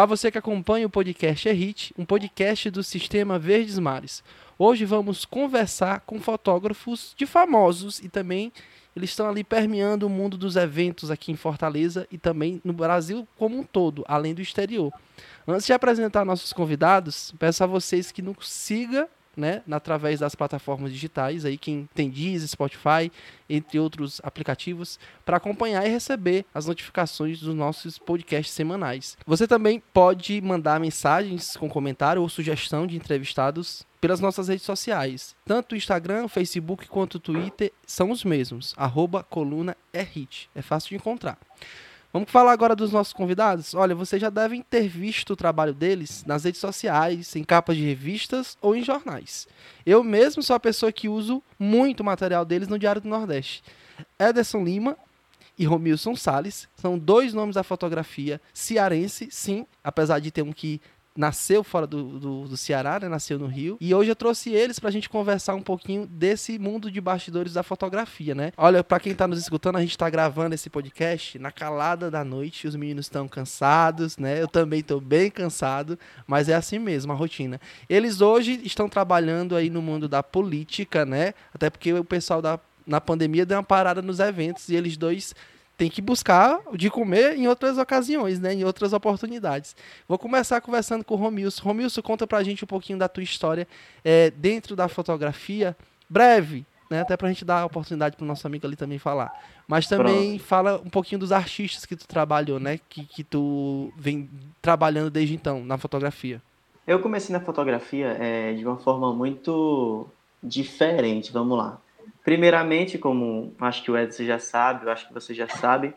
Olá, você que acompanha o podcast É Hit, um podcast do Sistema Verdes Mares. Hoje vamos conversar com fotógrafos de famosos e também eles estão ali permeando o mundo dos eventos aqui em Fortaleza e também no Brasil como um todo, além do exterior. Antes de apresentar nossos convidados, peço a vocês que nos sigam né, através das plataformas digitais, aí quem tem Deezer, Spotify, entre outros aplicativos, para acompanhar e receber as notificações dos nossos podcasts semanais. Você também pode mandar mensagens com comentário ou sugestão de entrevistados pelas nossas redes sociais. Tanto o Instagram, o Facebook quanto o Twitter são os mesmos, arroba coluna é hit. É fácil de encontrar. Vamos falar agora dos nossos convidados? Olha, vocês já devem ter visto o trabalho deles nas redes sociais, em capas de revistas ou em jornais. Eu mesmo sou a pessoa que uso muito material deles no Diário do Nordeste. Ederson Lima e Romilson Salles são dois nomes da fotografia cearense, sim, apesar de ter um que nasceu fora do, do, do, Ceará, né? nasceu no Rio. E hoje eu trouxe eles para a gente conversar um pouquinho desse mundo de bastidores da fotografia, né? Olha, para quem está nos escutando, a gente está gravando esse podcast na calada da noite. Os meninos estão cansados, né? Eu também estou bem cansado, mas é assim mesmo a rotina. Eles hoje estão trabalhando aí no mundo da política, né? Até porque o pessoal da na pandemia deu uma parada nos eventos e eles dois tem que buscar de comer em outras ocasiões, né? Em outras oportunidades. Vou começar conversando com o Romilson. Romilson, conta pra gente um pouquinho da tua história é, dentro da fotografia. Breve, né? Até pra gente dar a oportunidade pro nosso amigo ali também falar. Mas também Pronto. fala um pouquinho dos artistas que tu trabalhou, né? Que, que tu vem trabalhando desde então na fotografia. Eu comecei na fotografia é, de uma forma muito diferente, vamos lá. Primeiramente, como acho que o Edson já sabe, eu acho que você já sabe,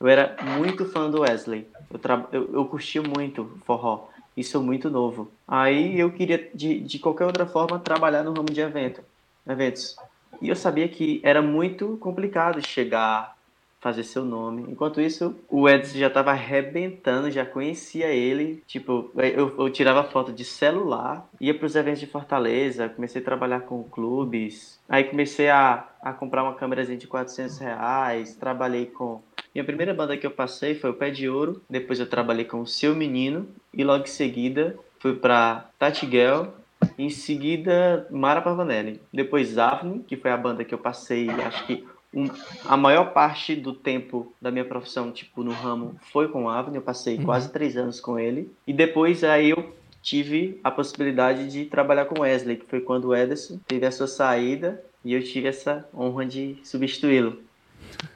eu era muito fã do Wesley. Eu, tra... eu, eu curti muito forró. Isso é muito novo. Aí eu queria, de, de qualquer outra forma, trabalhar no ramo de evento, eventos. E eu sabia que era muito complicado chegar fazer seu nome. Enquanto isso, o Edson já estava arrebentando, já conhecia ele. Tipo, eu, eu tirava foto de celular, ia para os eventos de Fortaleza, comecei a trabalhar com clubes. Aí comecei a, a comprar uma câmerazinha de 400 reais, trabalhei com... Minha primeira banda que eu passei foi o Pé de Ouro, depois eu trabalhei com o Seu Menino, e logo em seguida fui para Tatiguel, em seguida Mara Pavanelli, depois Avni, que foi a banda que eu passei, acho que um, a maior parte do tempo da minha profissão, tipo, no ramo, foi com o Avni. Eu passei uhum. quase três anos com ele. E depois aí eu tive a possibilidade de trabalhar com Wesley, que foi quando o Ederson teve a sua saída e eu tive essa honra de substituí-lo.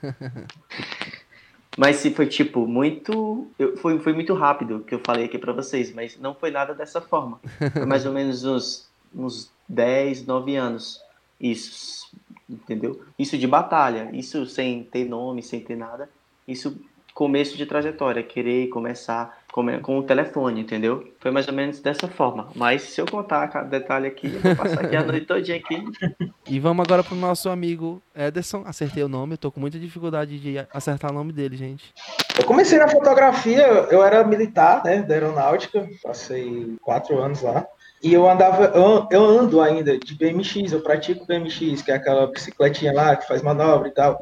mas se foi tipo muito, eu, foi, foi muito rápido que eu falei aqui para vocês, mas não foi nada dessa forma. Foi mais ou menos uns uns 10, 9 anos. Isso entendeu? Isso de batalha, isso sem ter nome, sem ter nada, isso começo de trajetória, querer começar com, com o telefone, entendeu? Foi mais ou menos dessa forma. Mas se eu contar cada detalhe aqui, eu vou passar aqui a noite todinha aqui. E vamos agora pro nosso amigo Ederson. Acertei o nome, eu tô com muita dificuldade de acertar o nome dele, gente. Eu comecei na fotografia, eu era militar, né, da aeronáutica, passei quatro anos lá. E eu andava, eu, ando ainda de BMX, eu pratico BMX, que é aquela bicicletinha lá que faz manobra e tal.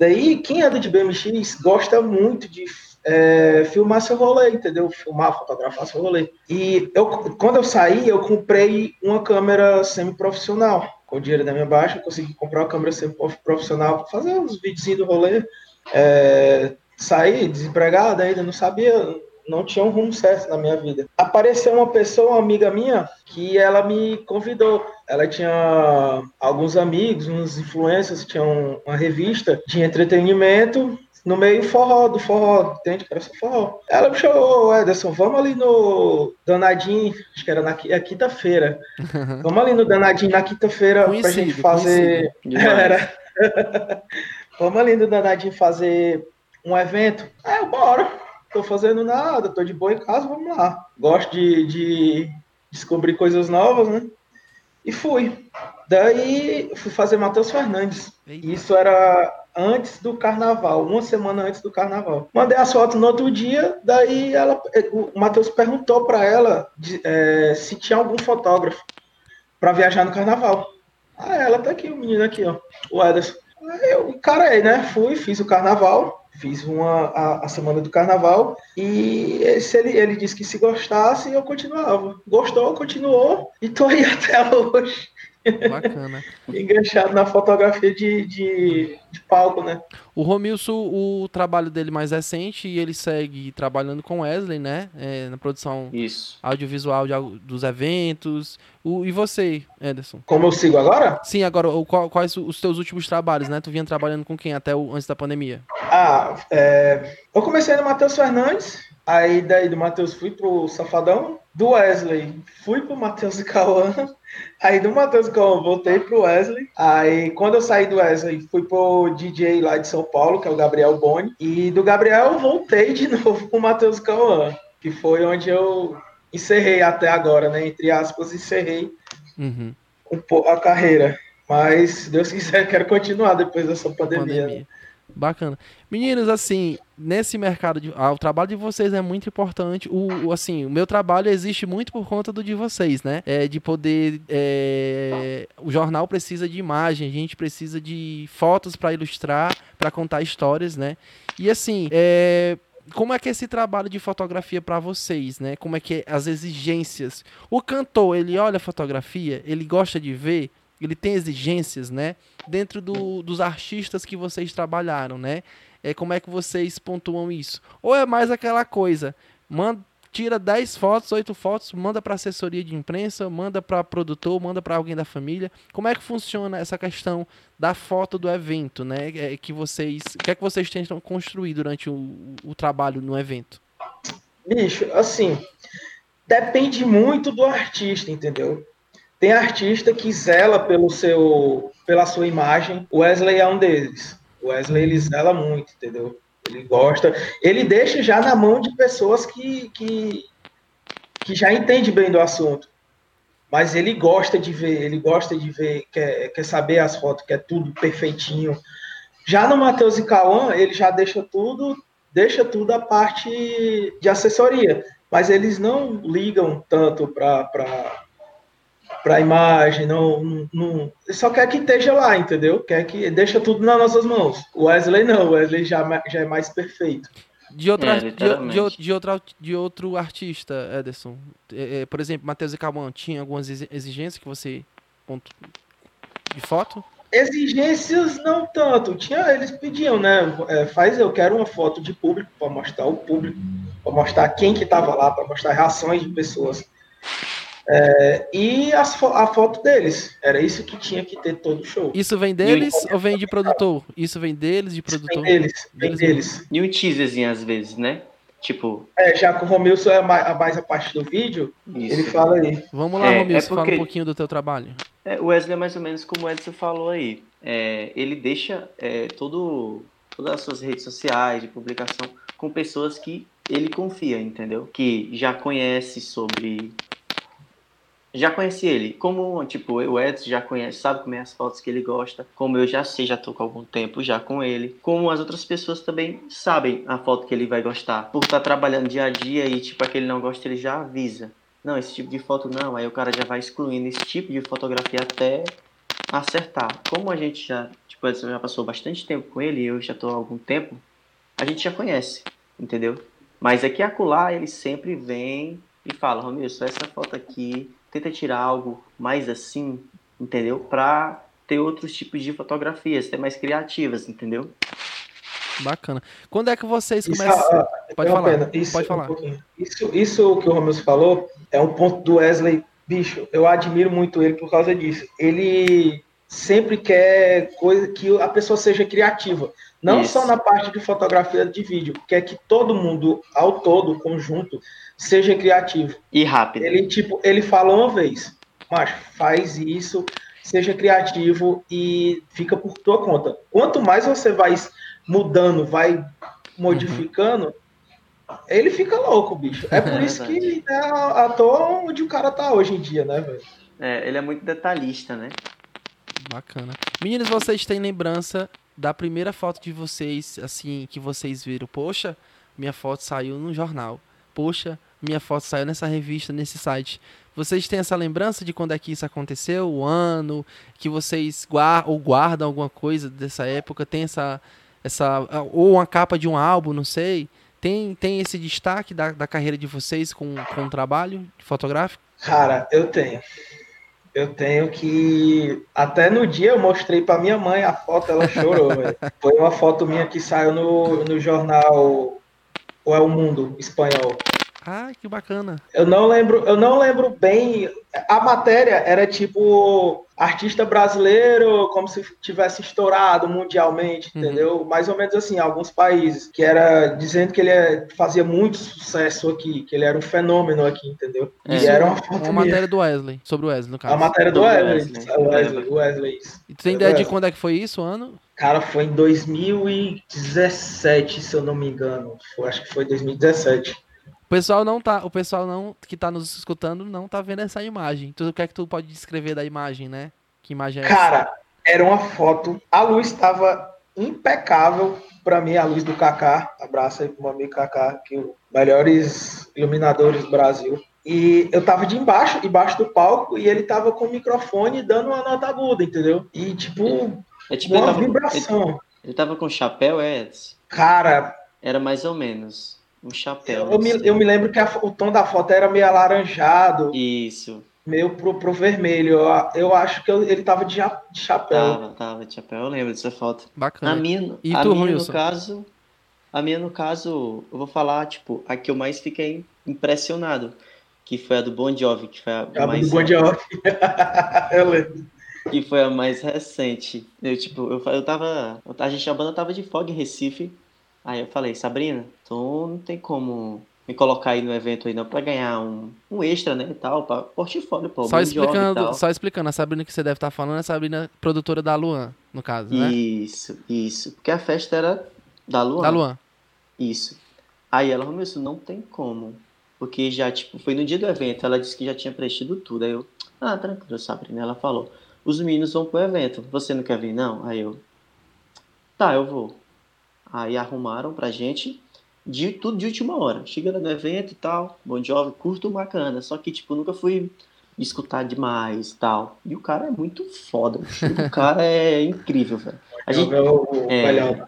Daí, quem anda de BMX gosta muito de é, filmar seu rolê, entendeu? Filmar, fotografar seu rolê. E eu, quando eu saí, eu comprei uma câmera semi-profissional. Com o dinheiro da minha baixa, eu consegui comprar uma câmera semi-profissional para fazer uns vídeos do rolê. É, saí desempregado ainda, não sabia não tinha um rumo certo na minha vida. Apareceu uma pessoa, uma amiga minha, que ela me convidou. Ela tinha alguns amigos, uns influencers, tinha uma revista de entretenimento no meio forró, do forró, entende? Era só forró. Ela me chamou, Ederson, vamos ali no Danadinho, acho que era na é quinta-feira. vamos ali no Danadinho na quinta-feira pra gente fazer. Era. vamos ali no Danadinho fazer um evento. É, bora tô fazendo nada, tô de boa em casa, vamos lá. Gosto de, de descobrir coisas novas, né? E fui. Daí fui fazer Matheus Fernandes. Isso era antes do carnaval, uma semana antes do carnaval. Mandei as fotos no outro dia, daí ela, o Matheus perguntou para ela de, é, se tinha algum fotógrafo para viajar no carnaval. Ah, ela tá aqui, o menino aqui, ó, o Ederson. Aí eu encarei, né? Fui, fiz o carnaval Fiz uma a, a, semana do carnaval e se ele, ele disse que se gostasse, eu continuava. Gostou, continuou e tô aí até hoje. Bacana. Enganchado na fotografia de, de, de, palco, né? O Romilson, o trabalho dele mais recente, e ele segue trabalhando com Wesley, né? É, na produção Isso. audiovisual de, dos eventos. O, e você, Ederson? Como eu sigo agora? Sim, agora, o, qual, quais os teus últimos trabalhos, né? Tu vinha trabalhando com quem até o, antes da pandemia? Ah, é, eu comecei no Matheus Fernandes, aí daí do Matheus fui pro Safadão, do Wesley fui pro Matheus e Cauã, Aí do Matheus Cão, voltei pro Wesley. Aí quando eu saí do Wesley, fui pro DJ lá de São Paulo, que é o Gabriel Boni. E do Gabriel voltei de novo pro Matheus Cauã, que foi onde eu encerrei até agora, né? Entre aspas, encerrei uhum. a carreira. Mas, se Deus quiser, quero continuar depois dessa pandemia. pandemia. Bacana. Meninos, assim, nesse mercado, de, ah, o trabalho de vocês é muito importante. O, o, assim, o meu trabalho existe muito por conta do de vocês, né? É, de poder. É, o jornal precisa de imagem, a gente precisa de fotos para ilustrar, para contar histórias, né? E assim, é, como é que é esse trabalho de fotografia para vocês, né? Como é que é as exigências? O cantor, ele olha a fotografia, ele gosta de ver, ele tem exigências, né? Dentro do, dos artistas que vocês trabalharam, né? É, como é que vocês pontuam isso? Ou é mais aquela coisa, manda, tira 10 fotos, 8 fotos, manda para assessoria de imprensa, manda para produtor, manda para alguém da família. Como é que funciona essa questão da foto do evento, né? É, que vocês, o que é que vocês tentam construir durante o, o trabalho no evento? Bicho, assim, depende muito do artista, entendeu? Tem artista que zela pelo seu, pela sua imagem. O Wesley é um deles. O Wesley ele zela muito, entendeu? Ele gosta. Ele deixa já na mão de pessoas que, que, que já entende bem do assunto. Mas ele gosta de ver, ele gosta de ver, quer, quer saber as fotos, quer tudo perfeitinho. Já no Matheus e Cauã, ele já deixa tudo, deixa tudo a parte de assessoria. Mas eles não ligam tanto para para a imagem, não, não, não, só quer que esteja lá, entendeu? Quer que deixa tudo nas nossas mãos. O Wesley não, o Wesley já, já é mais perfeito. De, outra, é, de, de, de, outra, de outro artista, Ederson. É, é, por exemplo, Matheus e Caban, tinha algumas exigências que você. Ponto, de foto? Exigências não tanto. Tinha, eles pediam, né? É, faz, eu quero uma foto de público para mostrar o público, para mostrar quem que estava lá, para mostrar reações de pessoas. É, e as, a foto deles. Era isso que tinha que ter todo o show. Isso vem deles ou vem de produtor? Isso vem deles, de produtor? Vem deles, vem deles. E um teaserzinho às vezes, né? Tipo. É, já que o Romilson é mais, mais a parte do vídeo, isso. ele fala aí. Vamos lá, é, Romilson, é porque... fala um pouquinho do teu trabalho. É, o Wesley é mais ou menos como o Edson falou aí. É, ele deixa é, todo, todas as suas redes sociais de publicação com pessoas que ele confia, entendeu? Que já conhece sobre já conheci ele. Como, tipo, o Edson já conhece, sabe como é as fotos que ele gosta. Como eu já sei, já tô com algum tempo já com ele. Como as outras pessoas também sabem a foto que ele vai gostar. Por estar tá trabalhando dia a dia e, tipo, aquele não gosta, ele já avisa. Não, esse tipo de foto não. Aí o cara já vai excluindo esse tipo de fotografia até acertar. Como a gente já, tipo, Edson já passou bastante tempo com ele e eu já tô há algum tempo, a gente já conhece, entendeu? Mas aqui acolá ele sempre vem e fala, Romilson, essa foto aqui tenta tirar algo mais assim, entendeu? Para ter outros tipos de fotografias, ter mais criativas, entendeu? Bacana. Quando é que vocês começam? Isso, pode, falar, isso, pode falar. Um isso, isso que o Romeu falou é um ponto do Wesley. Bicho, eu admiro muito ele por causa disso. Ele sempre quer coisa que a pessoa seja criativa. Não isso. só na parte de fotografia de vídeo, quer que todo mundo, ao todo, conjunto, seja criativo. E rápido. Ele, tipo, ele fala uma vez, mas faz isso, seja criativo e fica por tua conta. Quanto mais você vai mudando, vai modificando, uhum. ele fica louco, bicho. É por é isso que ele é à toa onde o cara tá hoje em dia, né, velho? É, ele é muito detalhista, né? Bacana. Meninos, vocês têm lembrança da primeira foto de vocês, assim, que vocês viram? Poxa, minha foto saiu no jornal. Poxa, minha foto saiu nessa revista, nesse site. Vocês têm essa lembrança de quando é que isso aconteceu, o ano, que vocês guardam ou guardam alguma coisa dessa época? Tem essa, essa ou uma capa de um álbum, não sei. Tem, tem esse destaque da, da carreira de vocês com, com o trabalho fotográfico? Cara, eu tenho. Eu tenho que. Até no dia eu mostrei para minha mãe a foto, ela chorou. Foi uma foto minha que saiu no, no jornal O É o Mundo espanhol. Ah, que bacana. Eu não lembro, eu não lembro bem. A matéria era tipo artista brasileiro, como se tivesse estourado mundialmente, uhum. entendeu? Mais ou menos assim, alguns países, que era dizendo que ele é, fazia muito sucesso aqui, que ele era um fenômeno aqui, entendeu? É, e era uma, uma matéria do Wesley, sobre o Wesley, no caso. A matéria do, do Wesley, Wesley, Wesley, Wesley, E tu tem ideia de quando é que foi isso, ano? Cara, foi em 2017, se eu não me engano. Foi, acho que foi 2017 pessoal não tá, o pessoal não que tá nos escutando não tá vendo essa imagem. Tu, o que é que tu pode descrever da imagem, né? Que imagem é Cara, essa? era uma foto, a luz estava impecável para mim, a luz do Kaká. Abraço aí pro meu amigo Kaká, que é o melhores iluminadores do Brasil. E eu tava de embaixo, embaixo do palco, e ele tava com o microfone dando uma nota aguda, entendeu? E tipo, é, tipo uma tava, vibração. Ele, ele tava com chapéu, é? Cara. Era mais ou menos. Um chapéu. Eu, me, eu me lembro que a, o tom da foto era meio alaranjado. Isso. Meio pro, pro vermelho. Eu, eu acho que eu, ele tava de, de, chapéu. Tava, tava de chapéu. Eu lembro dessa foto. Bacana. A minha, e a tu, minha no caso. A minha, no caso, eu vou falar, tipo, a que eu mais fiquei impressionado. Que foi a do Bon Jovi, que foi a, a mais. do Bon Jovi. eu lembro. Que foi a mais recente. Eu, tipo, eu, eu tava. A gente, a banda tava de folga em Recife. Aí eu falei, Sabrina, tu não tem como me colocar aí no evento aí não pra ganhar um, um extra, né, e tal, pra portfólio, pô, só explicando, só explicando, a Sabrina que você deve estar tá falando é a Sabrina produtora da Luan, no caso, né? Isso, isso, porque a festa era da Luan. Da Luan. Isso. Aí ela falou, isso não tem como, porque já, tipo, foi no dia do evento, ela disse que já tinha preenchido tudo, aí eu, ah, tranquilo, Sabrina, ela falou, os meninos vão pro evento, você não quer vir, não? Aí eu, tá, eu vou. Aí arrumaram pra gente de tudo de última hora. Chega no evento e tal, bom jovem, curto bacana. Só que, tipo, nunca fui escutar demais e tal. E o cara é muito foda. O cara é incrível, velho. A gente, é,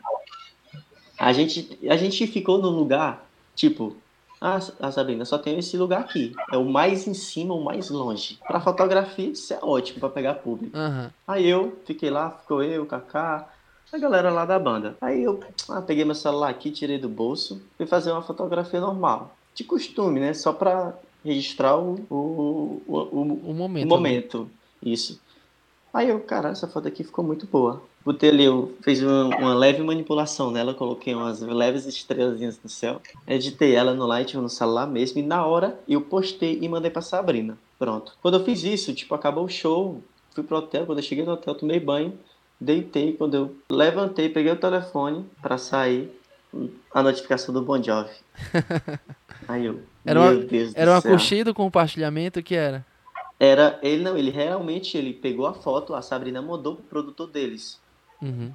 a gente, a gente ficou no lugar, tipo, ah, a Sabrina, só tem esse lugar aqui. É o mais em cima, o mais longe. Pra fotografia, isso é ótimo pra pegar público. Uhum. Aí eu fiquei lá, ficou eu, o Kaká, a galera lá da banda. Aí eu ah, peguei meu celular aqui, tirei do bolso, fui fazer uma fotografia normal. De costume, né? Só pra registrar o, o, o, o, o momento. O momento. Isso. Aí eu, cara, essa foto aqui ficou muito boa. Botei ali, eu fiz uma, uma, leve manipulação nela, coloquei umas leves estrelinhas no céu, editei ela no Light, no celular mesmo, e na hora eu postei e mandei pra Sabrina. Pronto. Quando eu fiz isso, tipo, acabou o show, fui pro hotel, quando eu cheguei no hotel, tomei banho, deitei, quando eu levantei, peguei o telefone para sair, a notificação do Bon Jovi. Aí eu, era meu uma, Deus Era uma curtida com compartilhamento, que era? Era, ele não, ele realmente, ele pegou a foto, a Sabrina mandou pro produtor deles. Uhum.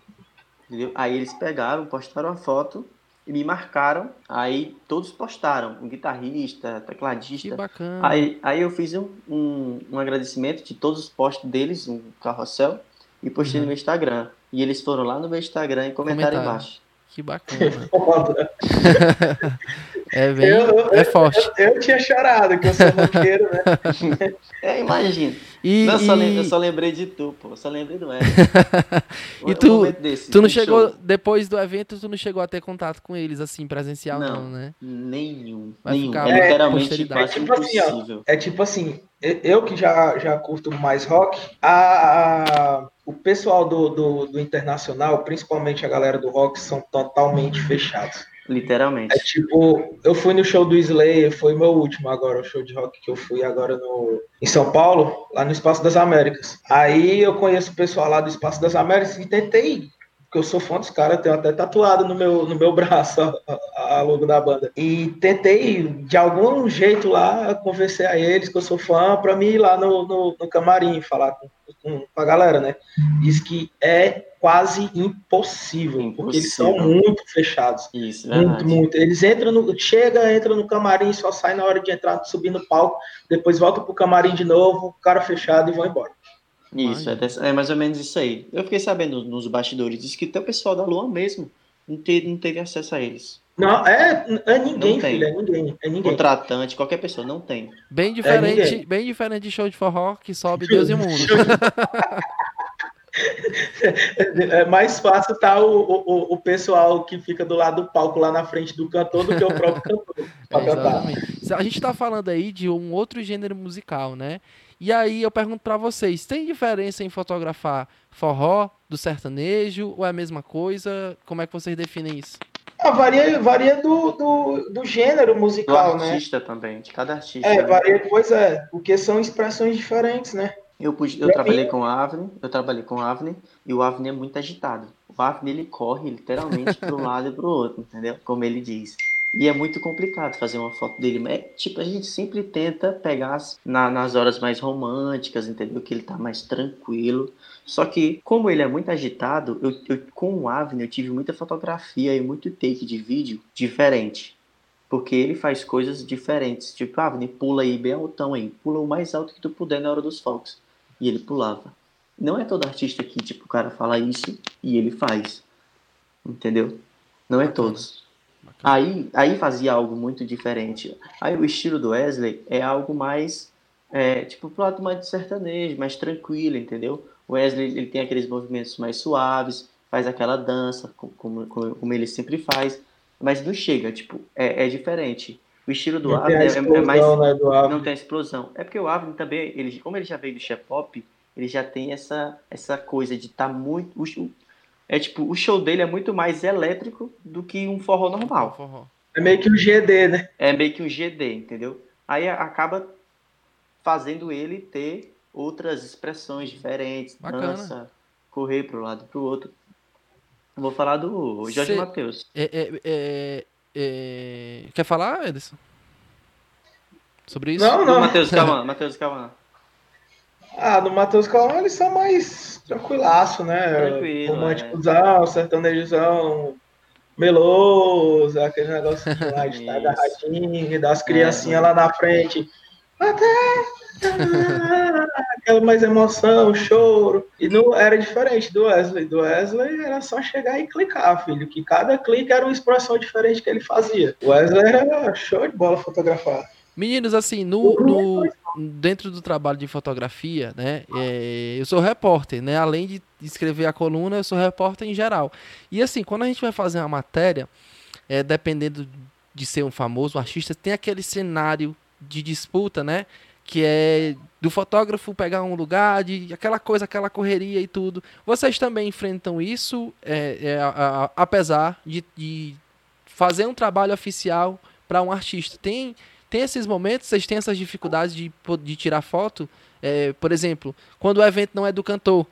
Entendeu? Aí eles pegaram, postaram a foto e me marcaram. Aí todos postaram, um guitarrista, tecladista. Que bacana. Aí, aí eu fiz um, um, um agradecimento de todos os posts deles, um carrossel e postei uhum. no meu Instagram. E eles foram lá no meu Instagram e comentaram Comentário. embaixo. Que bacana. é bem. Eu, é forte. Eu, eu, tinha chorado, que eu sou roqueiro, né? É, imagina. E, não, e... Só lembrei, eu só lembrei de tu, pô. Eu só lembrei do Ed. e tu, desse, tu não chegou, show. depois do evento, tu não chegou a ter contato com eles, assim, presencial, não, não né? Nenhum. Vai nenhum. É literalmente é, tipo assim, ó, é tipo assim, eu que já, já curto mais rock, a, a o pessoal do, do, do, internacional, principalmente a galera do rock, são totalmente fechados. Literalmente. É tipo, eu fui no show do Slayer, foi meu último agora, o show de rock que eu fui agora no, em São Paulo, lá no Espaço das Américas. Aí eu conheço o pessoal lá do Espaço das Américas e tentei porque eu sou fã dos caras, tenho até tatuado no meu, no meu braço a, a, logo da banda. E tentei, de algum jeito lá, convencer a eles que eu sou fã, para mim ir lá no, no, no camarim, falar com, com, a galera, né? Diz que é quase impossível, impossível, porque eles são muito fechados. Isso, Muito, verdade. muito. Eles entram no. Chega, entra no camarim, só sai na hora de entrar, subir no palco, depois volta pro camarim de novo, cara fechado e vão embora. Isso, é, dessa, é, mais ou menos isso aí. Eu fiquei sabendo nos bastidores, diz que tem o pessoal da Lua mesmo não, teve, não teve acesso a eles. Não, é, é ninguém, Não tem. filho, é ninguém, é ninguém. Contratante, qualquer pessoa, não tem. Bem diferente, ninguém. bem diferente de show de forró que sobe Deus e o mundo. É mais fácil tá o, o, o pessoal que fica do lado do palco lá na frente do cantor do que o próprio cantor pra É. A gente tá falando aí de um outro gênero musical, né? E aí eu pergunto pra vocês, tem diferença em fotografar forró do sertanejo ou é a mesma coisa? Como é que vocês definem isso? Ah, varia varia do, do, do gênero Do musical, né? artista também, de cada artista. É, né? varia, pois é, porque são expressões diferentes, né? Eu, pude- eu trabalhei com o Avni, eu trabalhei com o Avni, e o Avni é muito agitado. O Avni, ele corre literalmente para um lado e para o outro, entendeu? Como ele diz. E é muito complicado fazer uma foto dele. Mas, é, tipo, a gente sempre tenta pegar as- na- nas horas mais românticas, entendeu? Que ele tá mais tranquilo. Só que, como ele é muito agitado, eu, eu- com o Avni eu tive muita fotografia e muito take de vídeo diferente. Porque ele faz coisas diferentes. Tipo, Avni, pula aí bem altão aí. Pula o mais alto que tu puder na hora dos focos. E ele pulava. Não é todo artista que, tipo, o cara fala isso e ele faz. Entendeu? Não é Bacana. Aí, aí fazia algo muito diferente. Aí o estilo do Wesley é algo mais, é, tipo, pro lado mais de sertanejo, mais tranquilo, entendeu? O Wesley ele tem aqueles movimentos mais suaves, faz aquela dança, co- como, como, como ele sempre faz, mas não chega, tipo, é, é diferente. O estilo do Avni é, é mais né, não tem explosão. É porque o Avni também, ele, como ele já veio do Shepop, ele já tem essa, essa coisa de estar muito. o show- é tipo, o show dele é muito mais elétrico do que um forró normal. Forró. É meio que o GD, né? É meio que um GD, entendeu? Aí acaba fazendo ele ter outras expressões diferentes, Bacana. dança, correr para um lado e para o outro. Eu Vou falar do Jorge Cê- Matheus. É, é, é, é, Quer falar, Ederson? Sobre isso? Não, não. Matheus Calma, Matheus Calma. Ah, no Matheus Calma eles são mais tranquilaço, né? Tranquilo, Românticozão, sertanejozão, meloso, aquele negócio de lá de estar agarradinho, das criancinhas lá na frente. Até aquela mais emoção, choro. E não era diferente do Wesley. Do Wesley era só chegar e clicar, filho. Que cada clique era uma expressão diferente que ele fazia. O Wesley era show de bola fotografar. Meninos, assim, no, no- dentro do trabalho de fotografia, né? é, eu sou repórter, né? Além de escrever a coluna, eu sou repórter em geral. E assim, quando a gente vai fazer uma matéria, é, dependendo de ser um famoso artista, tem aquele cenário de disputa, né? Que é do fotógrafo pegar um lugar, de aquela coisa, aquela correria e tudo. Vocês também enfrentam isso, é, é, a- a- apesar de, de fazer um trabalho oficial para um artista. Tem tem esses momentos, vocês têm essas dificuldades de, de tirar foto? É, por exemplo, quando o evento não é do cantor,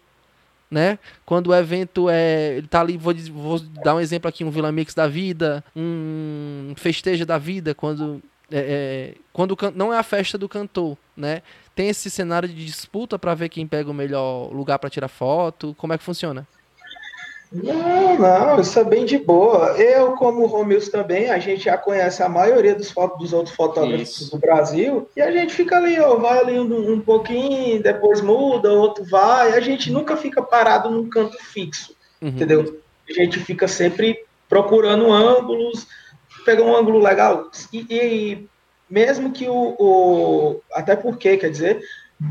né? Quando o evento é. Ele tá ali, vou, vou dar um exemplo aqui, um Vila Mix da vida, um festeja da vida, quando. é, é, quando não é a festa do cantor, né? Tem esse cenário de disputa para ver quem pega o melhor lugar para tirar foto. Como é que funciona? Não, não, isso é bem de boa. Eu, como o Romilson também, a gente já conhece a maioria dos, fo- dos outros fotógrafos Isso. do Brasil, e a gente fica ali, ó, vai ali um, um pouquinho, depois muda, outro vai, a gente nunca fica parado num canto fixo, Uhum. entendeu? A gente fica sempre procurando ângulos, pegar um ângulo legal, e, e mesmo que o, o- Até porque, quer dizer,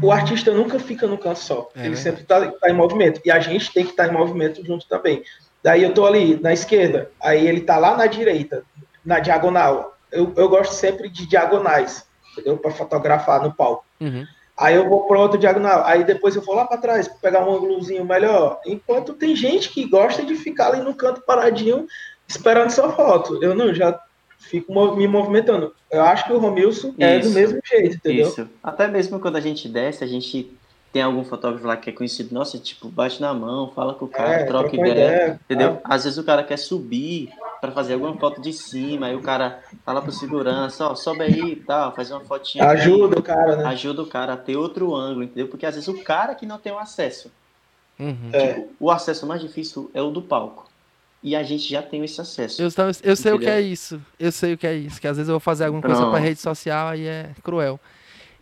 o artista nunca fica no canto só. É ele verdade. sempre está em movimento. E a gente tem que estar em movimento junto também. Daí eu tô ali na esquerda, aí ele tá lá na direita, na diagonal. Eu, eu gosto sempre de diagonais, entendeu? Para fotografar no palco. Uhum. Aí eu vou para outro diagonal, aí depois eu vou lá para trás pegar um ângulozinho melhor. Enquanto tem gente que gosta de ficar ali no canto paradinho esperando sua foto. Eu não, já fico me movimentando. Eu acho que o Romilson é do mesmo jeito, entendeu? Isso. Até mesmo quando a gente desce, a gente tem algum fotógrafo lá que é conhecido, nossa, tipo, bate na mão, fala com o cara, É, troca ideia, ideia. entendeu? Às vezes o cara quer subir para fazer alguma foto de cima, aí o cara fala pro segurança, ó, sobe aí e tal, faz uma fotinha. Ajuda o cara, né? Ajuda o cara a ter outro ângulo, entendeu? Porque às vezes o cara que não tem o acesso. Uhum. É. O acesso mais difícil é o do palco. E a gente já tem esse acesso. Eu, eu sei o que é isso. Eu sei o que é isso. Que às vezes eu vou fazer alguma coisa pra Pronto. rede social e é cruel.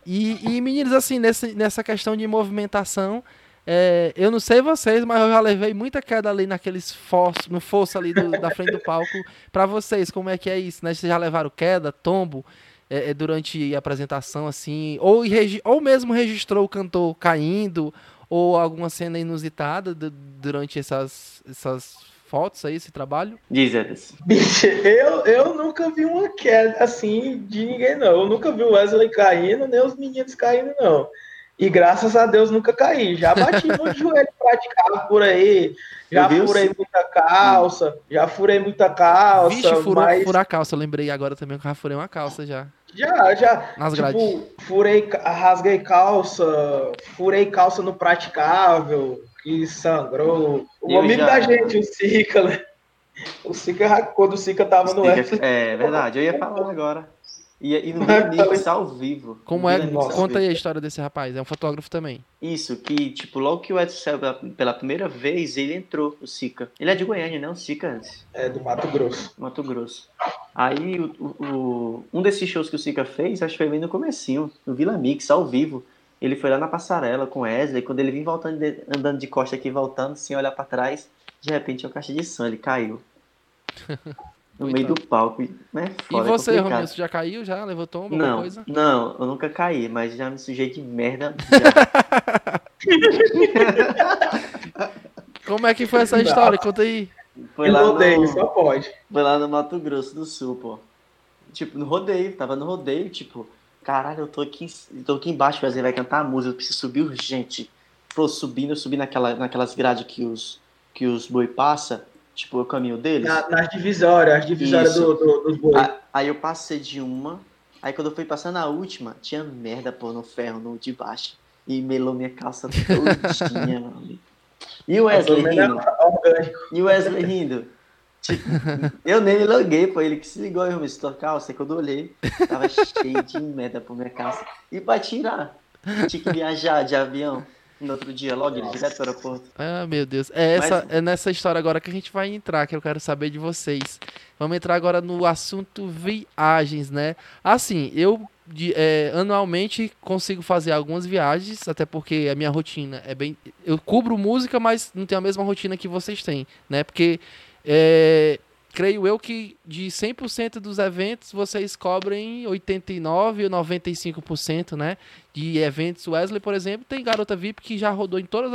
E, e meninos, assim, nesse, nessa questão de movimentação, É, eu não sei vocês, mas eu já levei muita queda ali naqueles fosso, no fosso ali do, da frente do palco. Para vocês, como é que é isso, né? Vocês já levaram queda, tombo é, é durante a apresentação, assim? Ou, ou mesmo registrou o cantor caindo, ou alguma cena inusitada durante essas, essas fotos aí, esse trabalho? Diz eles. Bicho, eu, eu nunca vi uma queda assim de ninguém, não. Eu nunca vi o Wesley caindo, nem os meninos caindo, não. E graças a Deus nunca caí. Já bati muito joelho praticado por aí. Já furei muita calça. Já furei muita calça. Vixe, furou, mas... furar calça. Eu lembrei agora também que eu já furei uma calça já. Já, já. Nas tipo, grades. furei, rasguei calça, furei calça no praticável, que sangrou. O amigo já... da gente, o Sica, né? O Sica, quando o Sica tava no Sica, É verdade, eu ia falar agora. E, e no Remix ao vivo. Como é? Conta aí a história desse rapaz. É um fotógrafo também. Isso, que, tipo, logo que o Edson saiu pela, pela primeira vez, ele entrou, o Sica. Ele é de Goiânia, né? O Sica antes. É, do Mato Grosso. Mato Grosso. Aí, o, o, um desses shows que o Sica fez, acho que foi bem no comecinho, no Vila Mix, ao vivo. Ele foi lá na passarela com o Wesley. Quando ele vinha voltando, de, andando de costa aqui, voltando, sem olhar para trás, de repente, a caixa de som, ele caiu. no meio do palco. Né? Foda, e você, é Romilson, já caiu? Já levou tombo? Não, coisa? não, eu nunca caí, mas já me sujei de merda. Como é que foi essa história? Conta aí. Foi lá rodeio, no... só pode. Foi lá no Mato Grosso do Sul, pô. Tipo, no rodeio, tava no rodeio, tipo, caralho, eu tô aqui, tô aqui embaixo, o Wesley vai cantar a música, eu preciso subir urgente. Pô, subindo, eu subi naquela, naquelas grades que os, que os boi passa tipo, o caminho deles. Na, nas divisórias, as divisórias do, do, dos boi. Aí eu passei de uma, aí quando eu fui passando a última, tinha merda, pô, no ferro, no de baixo. E melou minha calça todinha, mano. E o Wesley rindo. E o Wesley rindo. Tipo, eu nem me loguei, pô. Ele que se ligou, eu me tua calça, quando eu olhei, tava cheio de merda por minha calça. E pra tirar, tinha que viajar de avião no outro dia, logo direto para o aeroporto. Ah, meu Deus. É, essa, Mas... é nessa história agora que a gente vai entrar, que eu quero saber de vocês. Vamos entrar agora no assunto viagens, né? Assim, eu de, é, anualmente consigo fazer algumas viagens, até porque a minha rotina é bem. Eu cubro música, mas não tenho a mesma rotina que vocês têm, né? Porque é, creio eu que de 100% dos eventos vocês cobrem 89 ou 95%, né? De eventos. Wesley, por exemplo, tem garota VIP que já rodou em todos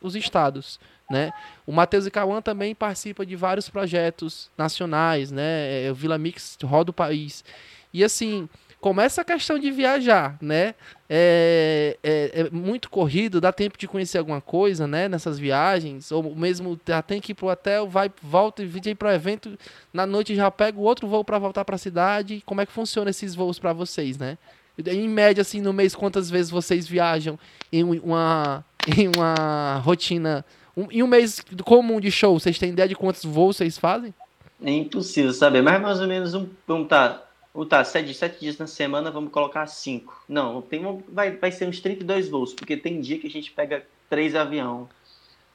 os estados, né? O Matheus e Cauã também participa de vários projetos nacionais, né? É, o Vila Mix roda o país. E assim, começa a questão de viajar, né? É, é, é, muito corrido, dá tempo de conhecer alguma coisa, né? Nessas viagens, ou mesmo já tem que ir pro hotel, vai, volta e ir para o evento, na noite já pega o outro voo para voltar para a cidade. Como é que funciona esses voos para vocês, né? Em média, assim, no mês, quantas vezes vocês viajam em uma, em uma rotina, um, em um mês comum de show, vocês têm ideia de quantos voos vocês fazem? É impossível saber, mas mais ou menos um, um tá, ou tá, sete, sete dias na semana, vamos colocar cinco. Não, tem um, vai, vai ser uns 32 voos, porque tem dia que a gente pega três avião.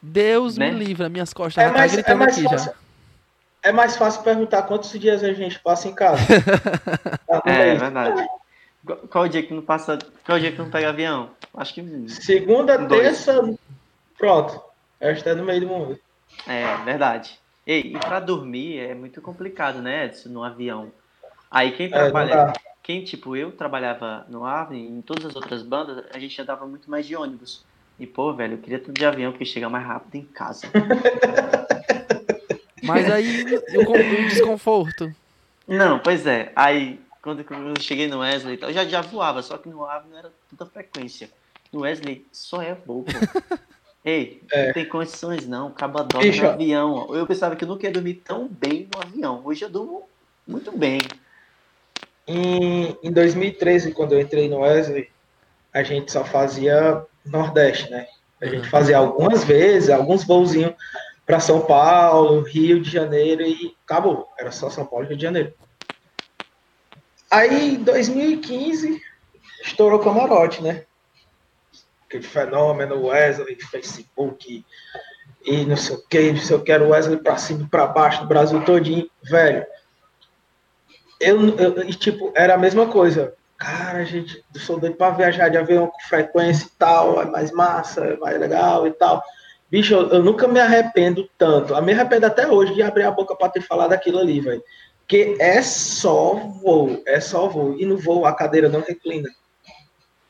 Deus né? me livre, minhas costas é mais, tá gritando é aqui fácil, já. É mais fácil perguntar quantos dias a gente passa em casa. tá, é, é verdade. Qual o dia que não passa. Qual o dia que não pega avião? Acho que. Segunda, dois. terça, pronto. Esta é no meio do mundo. É, verdade. E, e para dormir é muito complicado, né, Edson, no avião. Aí quem é, trabalha, é, quem tipo eu trabalhava no Avni, em todas as outras bandas, a gente andava muito mais de ônibus. E pô, velho, eu queria tudo de avião porque chega mais rápido em casa. Mas aí o, desconforto. Não, pois é. Aí quando eu cheguei no Wesley, eu já, já voava, só que no Avni não era tanta frequência. No Wesley só é voo, pô. Ei, é. não tem condições não, acaba dorme no avião. Eu pensava que eu nunca ia dormir tão bem no avião. Hoje eu durmo muito bem. Em, em 2013, quando eu entrei no Wesley, a gente só fazia Nordeste, né? A gente fazia algumas vezes, alguns voozinhos para São Paulo, Rio de Janeiro e acabou. Era só São Paulo e Rio de Janeiro. Aí, em 2015, estourou o camarote, né? Aquele fenômeno Wesley, Facebook e não sei o que, não sei o que, era Wesley pra cima e pra baixo, do Brasil todinho. Velho, eu, eu, tipo, era a mesma coisa. cara, gente, eu sou doido pra viajar de avião com frequência e tal, é mais massa, é mais legal e tal. Bicho, eu, eu nunca me arrependo tanto. Eu me arrependo até hoje de abrir a boca pra ter falado aquilo ali, velho. Porque é só voo, é só voo. E no voo a cadeira não reclina.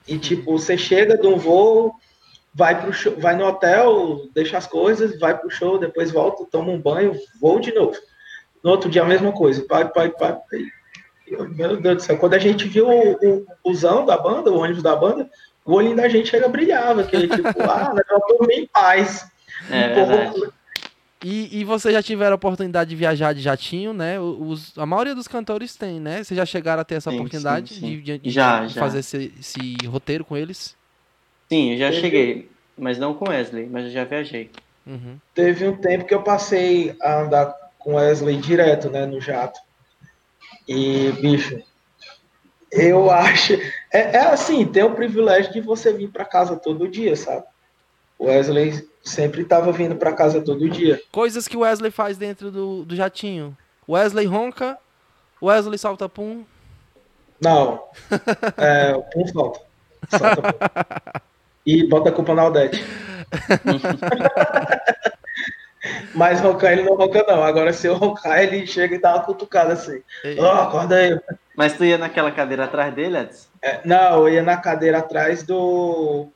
E tipo, você chega de um voo, vai pro show, vai no hotel, deixa as coisas, vai pro show, depois volta, toma um banho, voo de novo. No outro dia a mesma coisa. Pai, pai, pai. Meu Deus do céu, quando a gente viu o, o busão da banda, o ônibus da banda, o olhinho da gente chega brilhava, aquele tipo, ah, eu dormi em paz. É um pouco, E, e vocês já tiveram a oportunidade de viajar de jatinho, né? Os, a maioria dos cantores tem, né? Vocês já chegaram a ter essa Sim, oportunidade sim, sim. de, de- Já, já. fazer esse, esse roteiro com eles? Sim, eu já Teve- cheguei, mas não com Wesley, mas eu já viajei. Uhum. teve um tempo que eu passei a andar com Wesley direto, né, no jato. E, bicho, eu acho. É, é assim, tem o privilégio de você vir para casa todo dia, sabe? O Wesley sempre estava vindo para casa todo dia. Coisas que o Wesley faz dentro do, do jatinho. Wesley ronca, Wesley salta pum. Não, é, um falta. Solta, pô. E bota a culpa na Aldete. Mas roncar ele não ronca, não. Agora, se eu roncar, ele chega e dá uma cutucada assim. É, Ó, acorda aí. Mas tu ia naquela cadeira atrás dele, Edson? É, não, eu ia na cadeira atrás do.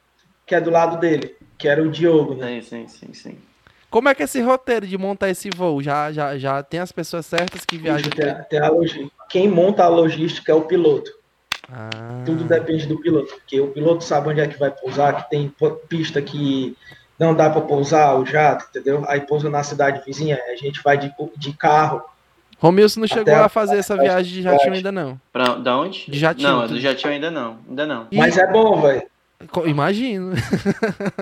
que é do lado dele, que era o Diogo, né? Sim, sim, sim, sim. Como é que é esse roteiro de montar esse voo? Já, já, já tem as pessoas certas que viajam? Tem, tem a logística. Quem monta a logística é o piloto. Ah, Tudo depende do piloto, porque o piloto sabe onde é que vai pousar, que tem pista que não dá para pousar o jato, entendeu? Aí pousa na cidade vizinha, a gente vai de, de carro. Romilson não chegou a- a fazer essa viagem de jatinho ainda não. Pra, da onde? De jatinho, Não, tu- do jatinho ainda não. Ainda não. E- Mas é bom, velho. Imagino.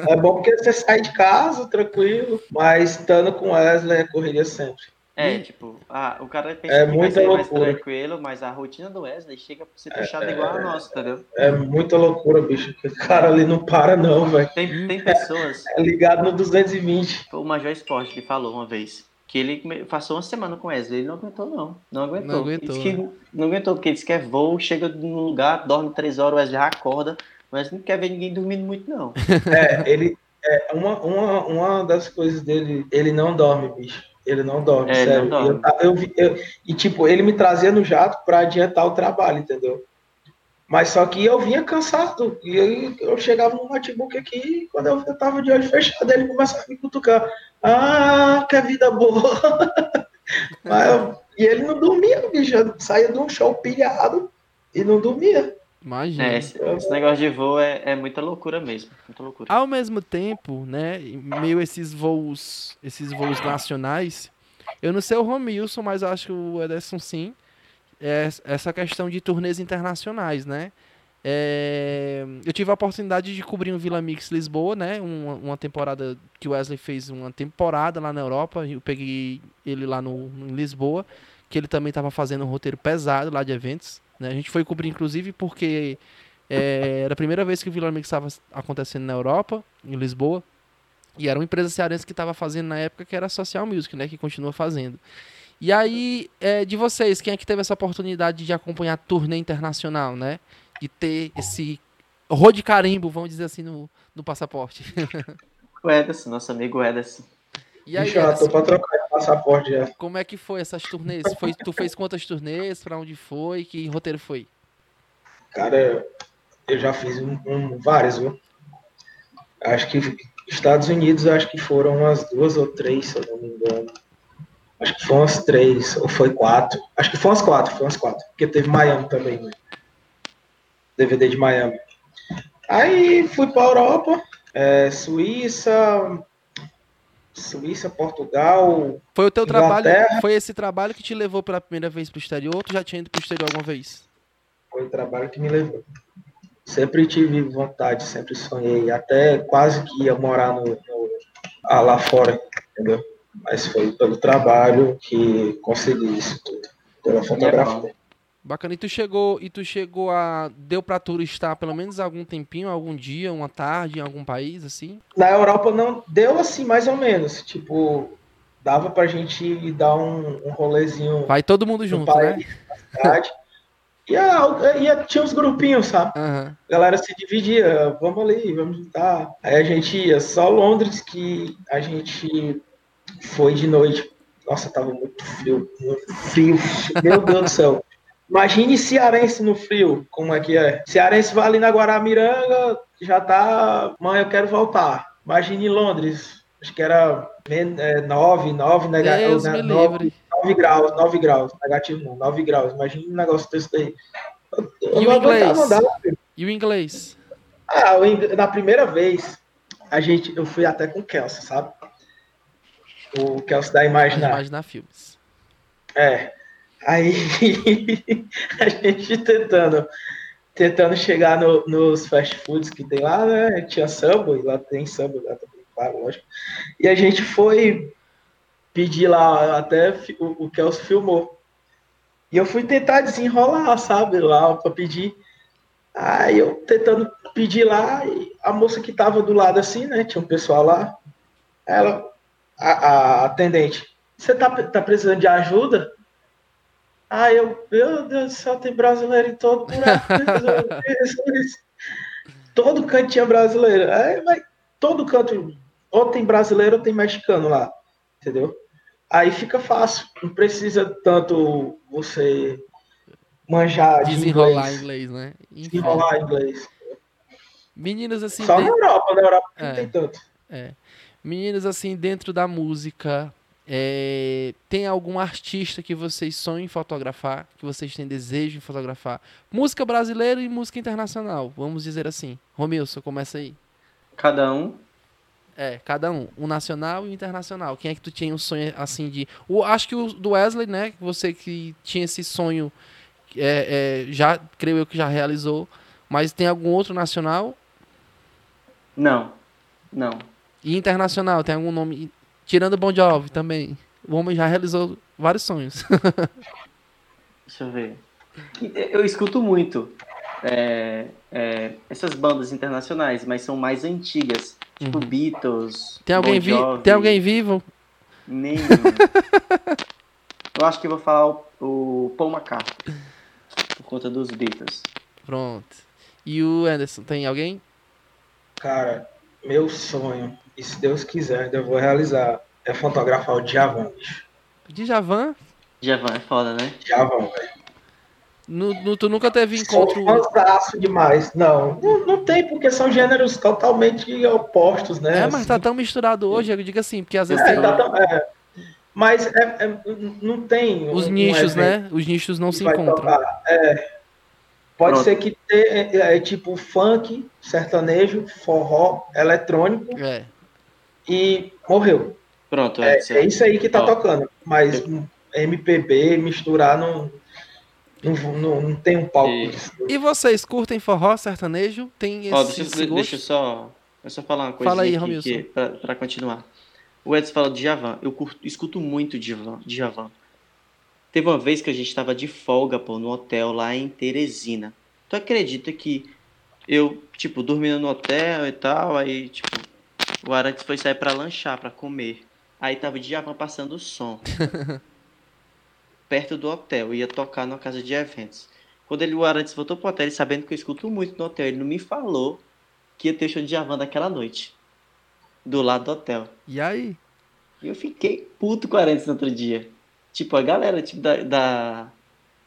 É bom porque você sai de casa tranquilo, mas estando com Wesley é correria sempre. É, E- tipo, ah, o cara pensa É que vai muita ser mais tranquilo, mas a rotina do Wesley chega pra ser puxada igual a nossa, entendeu? É muita loucura, bicho. O cara ali não para, não, velho. Tem, tem pessoas, É ligado no 220. foi o Major Esporte que falou uma vez, que ele passou uma semana com o Wesley, ele não aguentou não, não aguentou. Não aguentou, Ele disse que não aguentou, porque ele disse que é voo, chega num lugar, dorme três horas, o Wesley acorda, mas não quer ver ninguém dormindo muito não. É, ele. É, uma, uma, uma das coisas dele, ele não dorme, bicho. Ele não dorme, É, sério. não dorme. Eu eu eu- e, tipo, ele me trazia no jato pra adiantar o trabalho, entendeu? Mas só que eu vinha cansado. E aí eu chegava no notebook aqui, e quando eu, tava de olho fechado, ele começava a me cutucar. Ah, que vida boa! Mas eu- e ele não dormia, bicho. Eu saía de um show pilhado e não dormia. Imagina. É, esse, esse negócio de voo é, é muita loucura mesmo, muita loucura. Ao mesmo tempo, né, meio esses voos, esses voos nacionais, eu não sei o Romilson, mas acho que o Ederson sim, é essa questão de turnês internacionais, né? É, eu tive a oportunidade de cobrir o Vila Mix Lisboa, né? Uma, uma temporada que o Wesley fez uma temporada lá na Europa. Eu peguei ele lá no, em Lisboa, que ele também estava fazendo um roteiro pesado lá de eventos. Né? A gente foi cobrir, inclusive, porque é, era a primeira vez que o Vila Mix estava acontecendo na Europa, em Lisboa. E era uma empresa cearense que estava fazendo na época, que era a Social Music, né? Que continua fazendo. E aí, é, de vocês, quem é que teve essa oportunidade de acompanhar a turnê internacional, né? De ter esse road carimbo, vamos dizer assim, no, no passaporte. O Ederson, nosso amigo Ederson. E aí, bicho, eu tô Ederson, pra trocar de passaporte já. como é que foi essas turnês? Foi, tu fez quantas turnês? Pra onde foi? Que roteiro foi? Cara, eu já fiz um, um- vários, viu? Acho que Estados Unidos, acho que foram umas duas ou três, se eu não me engano. Acho que foram umas três, ou foi quatro. Acho que foram umas quatro, foram umas quatro. Porque teve Miami também, né? DVD de Miami. Aí fui pra Europa, é, Suíça, Suíça, Portugal. Foi o teu trabalho, Inglaterra. foi esse trabalho que te levou pela primeira vez pro exterior ou tu já tinha ido pro exterior alguma vez? Foi o trabalho que me levou. Sempre tive vontade, sempre sonhei. Até quase que ia morar no, no- ah, lá fora, entendeu? Mas foi pelo trabalho que consegui isso tudo. Pela fotografia. Bacana. E tu chegou, e tu chegou a deu pra turistar pelo menos algum tempinho, algum dia, uma tarde em algum país assim? Na Europa não deu assim, mais ou menos. Tipo, dava pra gente dar um, um rolezinho Vai todo mundo junto, né? país, cidade. E a, ia, tinha uns grupinhos, sabe? Aham. A galera se dividia, vamos ali, vamos juntar. Aí a gente ia, só Londres que a gente foi de noite. Nossa, tava muito frio, muito frio. Meu Deus do céu. Imagine cearense no frio, como é que é? Cearense vai ali na Guaramiranga, já tá. Mãe, eu quero voltar. Imagine Londres, acho que era 9, 9 Deus me negativo. livre. 9 graus, 9 graus, negativo não, 9 graus. Imagina um negócio desse daí. Eu E não o inglês? andar. E o inglês? Ah, na primeira vez, a gente, eu fui até com o Kelso, sabe? O Kelso da Imaginar. Imaginar filmes. É. Aí a gente tentando, tentando chegar no- nos fast foods que tem lá, né? Tinha Subway, lá tem Subway, lá também, claro, lógico. E a gente foi pedir lá, até o, o Kelso filmou. E eu fui tentar desenrolar, sabe, lá para pedir. Aí eu tentando pedir lá, e a moça que tava do lado assim, né? Tinha um pessoal lá. Ela, a, a atendente, você tá, tá precisando de ajuda? Aí eu, meu Deus do céu, tem brasileiro em todo buraco. Todo canto tinha brasileiro. Aí, mas todo canto, ou tem brasileiro ou tem mexicano lá, entendeu? Aí fica fácil, não precisa tanto você manjar de Desenrolar inglês, inglês, né? Enfim. desenrolar inglês. Meninos assim. Só de- na Europa, na Europa não É. tem tanto. Meninos, assim, dentro da música, é, tem algum artista que vocês sonham em fotografar, que vocês têm desejo em fotografar? Música brasileira e música internacional, vamos dizer assim. Romilson, começa aí. Cada um. É, cada um. Um nacional e um internacional. Quem é que tu tinha um sonho, assim, de... O, acho que o do Wesley, né? Você que tinha esse sonho, é, é, já, creio eu que já realizou. Mas tem algum outro nacional? Não. Não. E internacional, tem algum nome... Tirando o Bon Jovi também. O homem já realizou vários sonhos. Deixa eu ver. Eu escuto muito é, é, essas bandas internacionais, mas são mais antigas. Tipo Beatles. Uhum. Tem alguém, Bon vi... Jovi, tem alguém vivo? Nenhum. eu acho que eu vou falar o, o Paul McCartney. Por conta dos Beatles. Pronto. E o Anderson, tem alguém? Cara, meu sonho, e se Deus quiser, ainda vou realizar, é fotografar o Djavan, bicho. Djavan? Djavan é foda, né? Djavan, velho. No, no- tu nunca teve encontro... Sou fãzaço demais. Não, não, não tem, porque são gêneros totalmente opostos, né? É, mas tá Assim. tão misturado hoje, eu digo assim, porque às vezes É, tem tá tão- é. Mas é- é- não tem. os um- um nichos, evento né? Os nichos não se encontram. tocar. É. Pode Pronto. ser que tenha é, é, tipo funk, sertanejo, forró, eletrônico É. e morreu. Pronto, É, Edson. é isso aí que tá Ó, tocando. Mas MPB, misturar, não, não, não, não tem um palco E- disso. E vocês curtem forró, sertanejo? Tem esse, Ó, deixa, esse deixa eu só, eu só falar uma coisa Fala aí, aqui Romilson. que, pra, pra continuar. O Edson fala de Javan. Eu curto- escuto muito Djavan, Djavan. Teve uma vez que a gente tava de folga, pô, no hotel lá em Teresina. Tu acredita que eu, tipo, dormindo no hotel e tal, aí, tipo, o Arantes foi sair pra lanchar, pra comer. Aí tava o Djavan passando o som. perto do hotel, ia tocar numa casa de eventos. Quando ele, o Arantes voltou pro hotel, ele sabendo que eu escuto muito no hotel, ele não me falou que ia ter show de Djavan daquela noite. Do lado do hotel. E aí? Eu fiquei puto com o Arantes no outro dia. Tipo, a galera, tipo, da. da-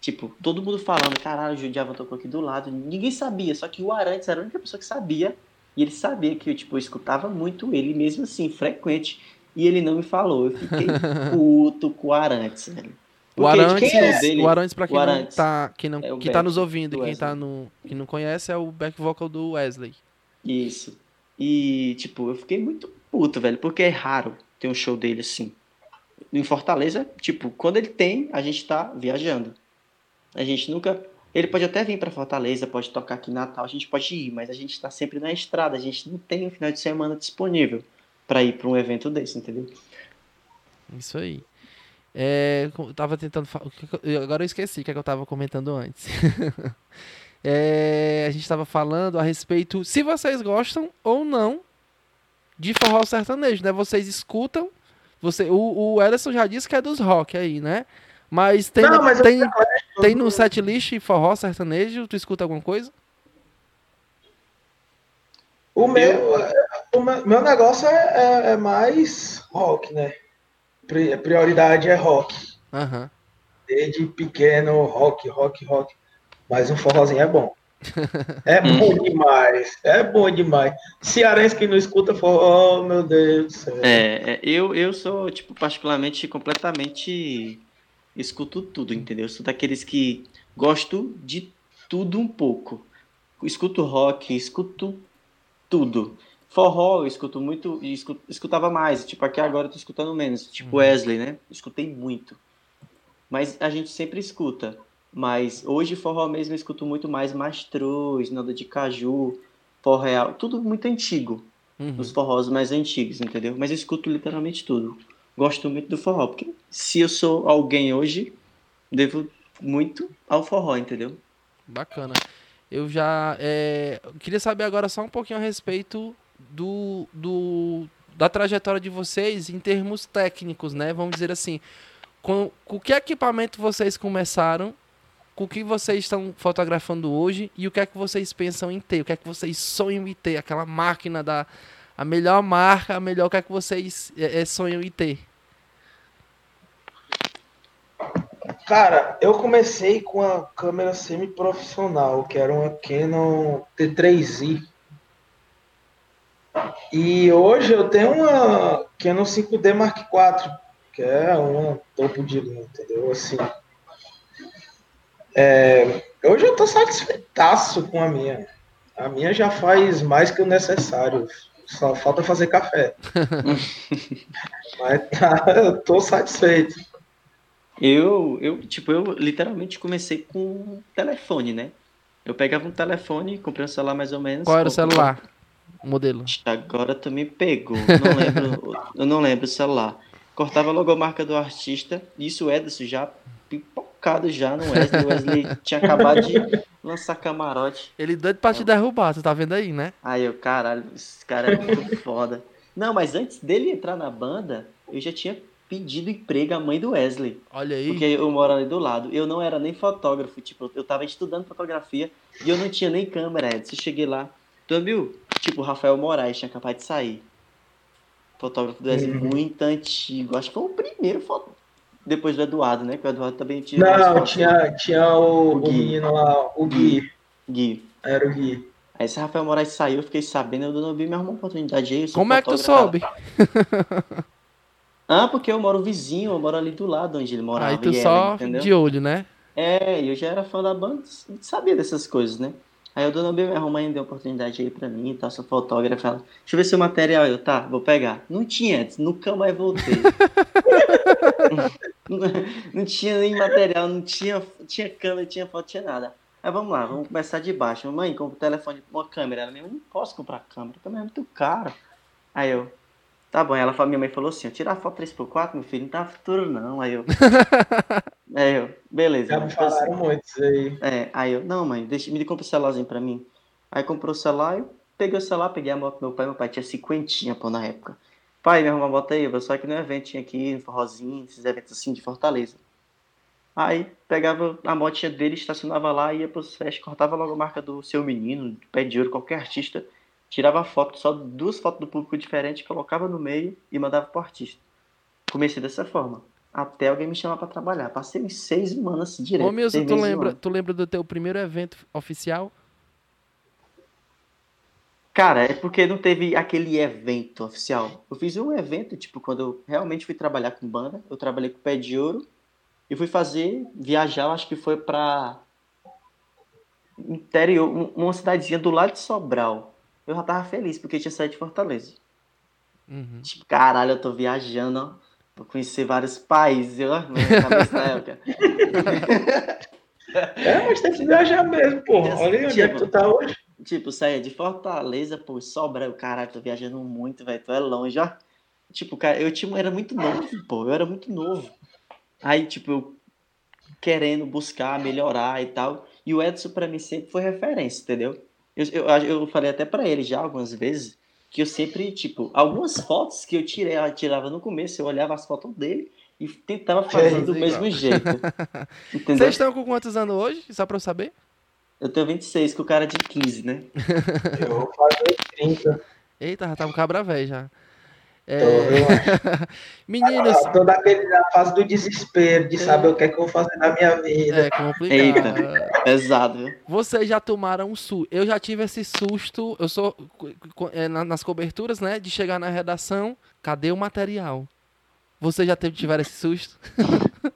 tipo, todo mundo falando, caralho, o Djavan tocou aqui do lado. Ninguém sabia, só que o Arantes era a única pessoa que sabia. E ele sabia que eu, tipo, eu escutava muito ele, mesmo assim, frequente. E ele não me falou. Eu fiquei puto com o Arantes, velho. O Porque, Arantes, quem é o Arantes pra quem O não Arantes. tá, quem não, É o que tá nos ouvindo do e quem tá no, que não conhece é o back vocal do Wesley. Isso. E, tipo, eu fiquei muito puto, velho, porque é raro ter um show dele assim. Em Fortaleza, tipo, quando ele tem, a gente tá viajando. A gente nunca. Ele pode até vir pra Fortaleza, pode tocar aqui em Natal, a gente pode ir, mas a gente tá sempre na estrada, a gente não tem um final de semana disponível pra ir pra um evento desse, entendeu? Isso aí. É, eu tava tentando Agora eu esqueci o que, é que eu tava comentando antes. É, a gente tava falando a respeito se vocês gostam ou não de forró sertanejo, né? Vocês escutam. Você, o, o Ederson já disse que é dos rock aí, né? Mas tem, não, mas tem, eu tem no set list forró sertanejo? Tu escuta alguma coisa? O meu, o meu, negócio é, é, é mais rock, né? Pri- Prioridade é rock. Aham. Desde pequeno, rock, rock, rock. Mas um forrozinho é bom. É bom demais. É bom demais. Cearense que não escuta forró, oh, meu Deus do céu. É, é, eu, eu sou, tipo, particularmente, completamente. Escuto tudo, entendeu? Sou daqueles que gosto de tudo um pouco. Escuto rock, escuto tudo. Forró, eu escuto muito. e escu- escutava mais. Tipo, aqui agora eu tô escutando menos. Tipo Wesley, né? Escutei muito. Mas a gente sempre escuta. Mas hoje forró mesmo eu escuto muito mais Mastruz, Nada de Caju, Forró Real. Tudo muito antigo Uhum. os forrós mais antigos, entendeu? Mas eu escuto literalmente tudo. Gosto muito do forró, porque se eu sou alguém hoje, devo muito ao forró, entendeu? Bacana. Eu já é, queria saber agora só um pouquinho a respeito do, do da trajetória de vocês em termos técnicos, né? Vamos dizer assim, com, com que equipamento vocês começaram, com o que vocês estão fotografando hoje e o que é que vocês pensam em ter, o que é que vocês sonham em ter, aquela máquina da a melhor marca, a melhor o que é que vocês é, é, sonham em ter. Cara, eu comecei com a câmera semi-profissional, que era uma Canon T3i. E hoje eu tenho uma Canon 5D Mark IV, que é uma topo de linha, entendeu? Assim. é, hoje eu tô satisfeitaço com a minha. A minha já faz mais que o necessário. Só falta fazer café. Mas tá, eu tô satisfeito. Eu, eu, tipo, eu literalmente comecei com um telefone, né? Eu pegava um telefone, comprei um celular mais ou menos. Qual era o celular? O modelo. Agora tu me pegou. Não lembro, eu não lembro o celular. Cortava a logomarca do artista. Isso o Ederson já pipocado já no Wesley. O Wesley tinha acabado de lançar camarote. Ele doido pra te derrubar, tu tá vendo aí, né? Aí eu, caralho, esse cara é muito foda. Não, mas antes dele entrar na banda, eu já tinha pedido emprego à mãe do Wesley. Olha aí. Porque eu moro ali do lado. Eu não era nem fotógrafo, tipo, eu tava estudando fotografia e eu não tinha nem câmera, Edson. Eu cheguei lá, tu viu? Tipo, o Rafael Moraes tinha acabado de sair. Fotógrafo do Wesley Uhum. muito antigo. Acho que foi o primeiro foto. Depois do Eduardo, né? Que o Eduardo também tinha. Não, tinha, tinha o, O o Gui. menino lá, o Gui. Gui. Era o Gui. Aí esse Rafael Moraes saiu, eu fiquei sabendo, eu não vi me arrumou uma oportunidade aí. Como é que tu fotógrafo. soube? Ah, porque eu moro vizinho, eu moro ali do lado onde ele morava. Aí tu só entendeu? de olho, né? É, eu já era fã da banda, sabia dessas coisas, né? Aí o Dona B me arrumou ainda uma oportunidade aí pra mim, tá? Sou fotógrafo, ela, deixa eu ver seu material, eu, tá, vou pegar. Não tinha antes, nunca mais voltei. não, tinha nem material, não tinha, tinha câmera, tinha foto, tinha nada. Aí vamos lá, vamos começar de baixo. Mãe, compra um telefone, uma câmera. Ela, eu não posso comprar câmera, a câmera é muito cara. Aí eu, tá bom. Ela, minha mãe falou assim, tirar foto 3x4, meu filho, não tá futuro não. Aí eu, aí eu, beleza. Já me tipo assim, falaram muito isso aí. é, aí eu, não, mãe, deixa, me compra o celularzinho pra mim. Aí comprou o celular, eu peguei o celular, peguei a moto do meu pai, meu pai tinha cinquentinha, pô, na época. Pai, me arruma uma moto aí, eu vou só aqui no evento, tinha aqui, no forrozinho, esses eventos assim de Fortaleza. Aí pegava a motinha dele, estacionava lá, ia pros festas, cortava logo a marca do seu menino, pé de ouro, qualquer artista, tirava foto, só duas fotos do público diferentes, colocava no meio e mandava pro artista. Comecei dessa forma. Até alguém me chamar pra trabalhar. Passei uns seis semanas direto. Ô, Milson, tu lembra, tu lembra do teu primeiro evento oficial? Cara, é porque não teve aquele evento oficial. Eu fiz um evento, tipo, quando eu realmente fui trabalhar com banda, eu trabalhei com Pé de Ouro e fui fazer, viajar, acho que foi pra interior, um- uma cidadezinha do lado de Sobral. Eu já tava feliz porque eu tinha saído de Fortaleza. Uhum. Tipo, caralho, eu tô viajando, ó, pra conhecer vários países. Ó, na cabeça da época. É, mas tem que viajar mesmo, pô. Esse Olha aí onde é que tipo- tu tá hoje. Tipo, saía de Fortaleza, pô, Sobral, caralho, tô viajando muito, velho, tu é longe, ó. Tipo, cara, eu tinha, era muito novo, pô, eu era muito novo. Aí, tipo, eu querendo buscar, melhorar e tal. E o Edson, pra mim, sempre foi referência, entendeu? Eu, eu, eu falei até pra ele já algumas vezes que eu sempre, tipo, algumas fotos que eu tirei, eu tirava no começo, eu olhava as fotos dele e tentava fazer do mesmo jeito. Entendeu? Vocês estão com quantos anos hoje? Só pra eu saber? Eu tenho 26, com o cara de 15, né? Eu vou fazer 30. Eita, já tá um cabra velho já. É, Tô, eu acho. Meninos, Eu tô daquele, na fase do desespero, de saber o que é que eu vou fazer na minha vida. é complicado. Eita. Pesado, viu? Vocês já tomaram um susto. Eu já tive esse susto. Eu sou é, na- nas coberturas, né? De chegar na redação. Cadê o material? Vocês já teve, tiveram esse susto?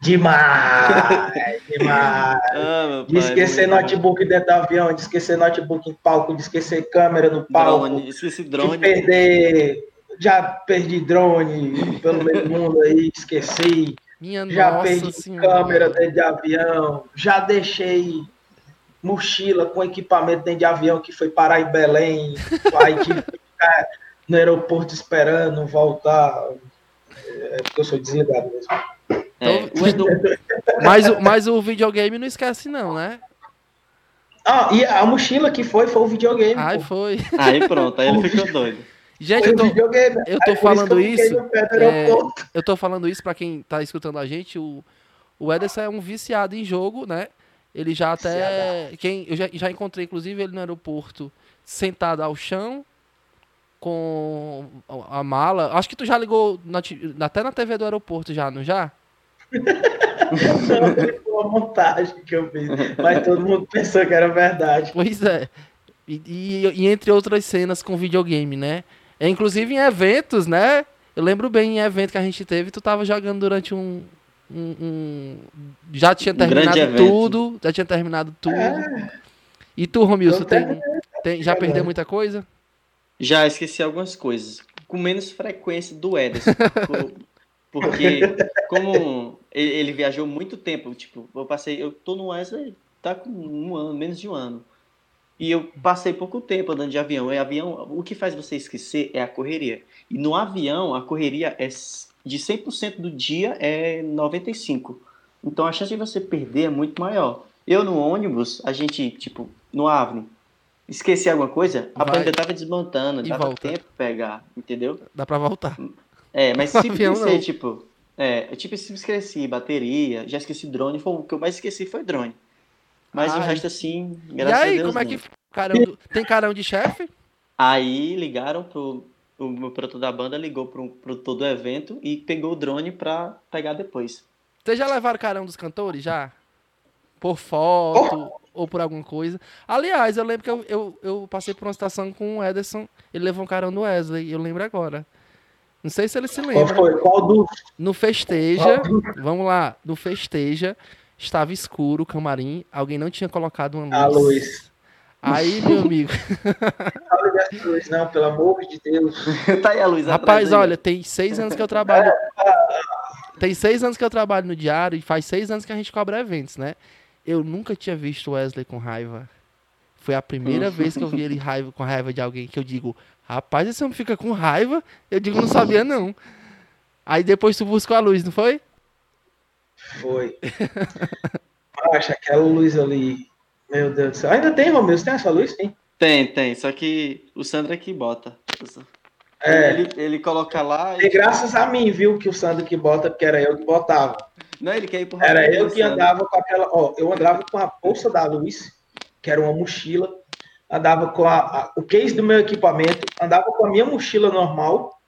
Demais! Demais! Ah, De esquecer notebook dentro do avião, de esquecer notebook em palco, de esquecer câmera no palco, Drone, esqueci de drone. perder. Já perdi drone pelo meio do mundo aí, esqueci. Minha Já nossa perdi senhora. câmera dentro de avião. Já deixei mochila com equipamento dentro de avião que foi parar em Belém. Aí tive que ficar no aeroporto esperando voltar. É porque eu sou desligado mesmo. É, Então, o Edu, Mas, o- mas o videogame não esquece, não, né? Ah, e a mochila que foi, foi o videogame. Pô. foi. aí pronto, aí ele ficou doido. Gente, eu tô, eu tô falando isso, é, eu tô falando isso pra quem tá escutando a gente. O, o Ederson é um viciado em jogo, né? Ele já até. Quem, eu já, já encontrei, inclusive, ele no aeroporto, sentado ao chão, com a mala. Acho que tu já ligou na até na TV do aeroporto já, não já? Não, foi uma montagem que eu fiz. Mas todo mundo pensou que era verdade. Pois é. E, e- e entre outras cenas com videogame, né? É, inclusive em eventos, né? Eu lembro bem em evento que a gente teve, tu tava jogando durante um. um- um- já tinha Um terminado evento. tudo. Já tinha terminado tudo. E tu, Romilson, tem, tem, já É, perdeu muita coisa? Já esqueci algumas coisas, com menos frequência do Ederson. por- porque, como ele, ele viajou muito tempo, tipo, eu passei, eu tô no Wesley, tá com um ano, menos de um ano. E eu passei pouco tempo andando de avião. E avião, o que faz você esquecer é a correria. E no avião, a correria é de 100% do dia é 95. Então a chance de você perder é muito maior. Eu no ônibus, a gente, tipo, no Avni, esqueci alguma coisa, a banda tava desmontando, E dava volta. tempo pegar, entendeu? Dá pra voltar. É, mas se esquecer, tipo, é, eu, tipo, se esqueci bateria, já esqueci drone, foi, o que eu mais esqueci foi drone. Mas o Ai. resto, assim, E graças aí, a Deus, como é não. que. Carão do- tem carão de chefe? Aí ligaram pro. O meu produtor da banda ligou pro produtor do evento e pegou o drone pra pegar depois. Vocês já levaram carão dos cantores? Já? Por foto ou por alguma coisa? Aliás, eu lembro que eu, eu, eu passei por uma situação com o Ederson. Ele levou um carão do Wesley. Eu lembro agora. Não sei se ele se Qual lembra. foi? Qual do. No Festeja, vamos lá, no Festeja, estava escuro o camarim, alguém não tinha colocado uma luz. A luz. Aí, meu amigo, Fala dessa luz, não, pelo amor de Deus. tá aí a luz rapaz, aí, olha, tem seis anos que eu trabalho. Tem seis anos que eu trabalho no diário e faz seis anos que a gente cobra eventos, né? Eu nunca tinha visto o Wesley com raiva. Foi a primeira vez que eu vi ele raiva, com raiva de alguém que eu digo, rapaz, esse homem fica com raiva? Eu digo, não sabia não. Aí depois tu buscou a luz, não foi? Foi. Acha aquela luz ali. Meu Deus do céu. Ainda tem, Romeu? Você tem essa luz? Tem. Tem, tem, só que o Sandro é que bota. É. Ele, ele coloca lá E e. graças a mim, viu, que o Sandro que bota, porque era eu que botava. Não, ele quer ir pro Era eu que andava com aquela. Ó, eu andava com a bolsa da luz, que era uma mochila. Andava com a, a- o case do meu equipamento. Andava com a minha mochila normal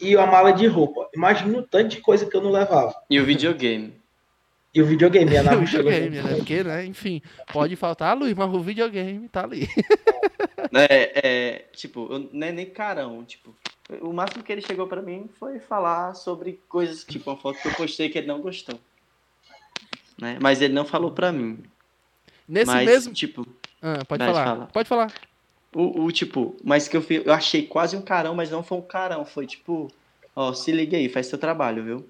e a mala de roupa. Imagina o tanto de coisa que eu não levava. E o videogame. E o videogame ia na o videogame, né? Porque, né? Enfim, pode faltar a luz, mas o videogame tá ali. É, é, tipo, eu, não é nem carão, tipo, o máximo que ele chegou pra mim foi falar sobre coisas, tipo, uma foto que eu postei que ele não gostou. Né? Mas ele não falou pra mim. Nesse mas, mesmo. tipo, Ah, pode falar. fala. Pode falar. o, o, tipo, mas que eu, eu achei quase um carão, mas não foi um carão, foi tipo, ó, se liga aí, faz seu trabalho, viu?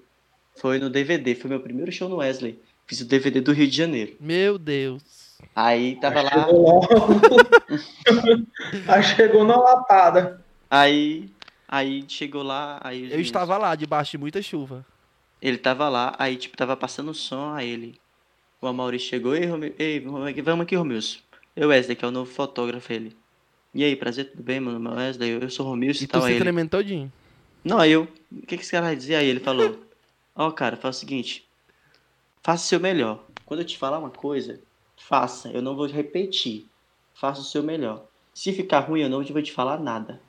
Foi no DVD, foi meu primeiro show no Wesley. Fiz o DVD do Rio de Janeiro. Meu Deus. Aí tava lá, Chegou logo. Aí chegou na lapada. aí, aí chegou lá, aí Eu meus- estava lá, debaixo de muita chuva. Ele tava lá, aí tipo, tava passando o som, aí ele. O Amaury chegou, ei, Romeu, ei, vamos aqui, Romilson. Eu, Wesley, que é o novo fotógrafo, ele. E aí, prazer, tudo bem, mano? Meu Wesley, eu sou o Romilson E e tu tal. se Aí ele, tremendo todinho. não, aí eu, o que que esse cara vai dizer? Aí ele falou, ó, cara, faz o seguinte, faça o seu melhor. Quando eu te falar uma coisa, faça, eu não vou repetir. Faça o seu melhor. Se ficar ruim, eu não vou te falar nada.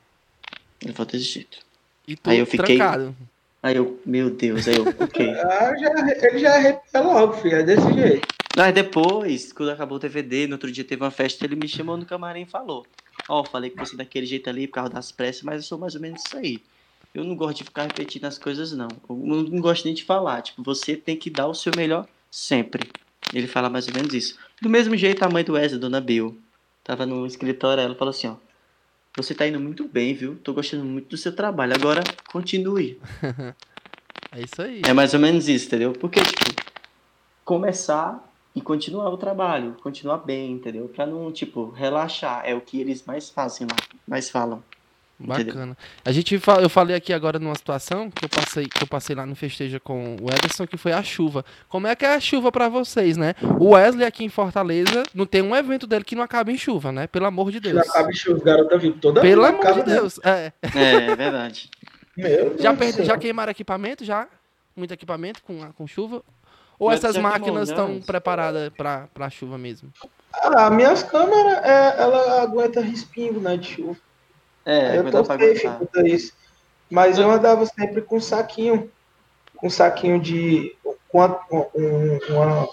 Ele falou desse jeito. E tu Aí eu fiquei- trancado. Aí eu, meu Deus, aí eu, ok. Ah, já, ele já arrepia logo, filho. É desse jeito. Mas depois, quando acabou o DVD, no outro dia teve uma festa, ele me chamou no camarim e falou: Ó, falei que você é daquele jeito ali por causa das pressas, mas eu sou mais ou menos isso aí. Eu não gosto de ficar repetindo as coisas, não. Eu não, gosto nem de falar. Tipo, você tem que dar o seu melhor sempre. Ele fala mais ou menos isso. Do mesmo jeito, a mãe do Wesley, Dona Bill, tava no escritório, ela falou assim: Ó, você tá indo muito bem, viu? Tô gostando muito do seu trabalho. Agora, continue. É isso aí. É mais ou menos isso, entendeu? Porque, tipo, começar e continuar o trabalho, continuar bem, entendeu? Pra não, tipo, relaxar. É o que eles mais fazem lá, mais falam. Entendeu? Bacana. A gente eu falei aqui agora numa situação que eu passei, que eu passei lá no festeja com o Ederson, que foi a chuva. Como é que é a chuva pra vocês, né? O Wesley aqui em Fortaleza não tem um evento dele que não acaba em chuva, né? Pelo amor de Deus. Já acaba chuva, garota viu toda Pelo amor acaba, de né? Deus. É. É, é verdade. Já, céu. já queimaram equipamento? Já? Muito equipamento com, com chuva? Ou Mas essas máquinas estão preparadas pra, pra chuva mesmo? Ah, minhas câmeras, é, ela aguenta respingo, né, de chuva. É, eu tô safe quanto isso. Mas eu andava sempre com um saquinho, um saquinho de, com um- uma,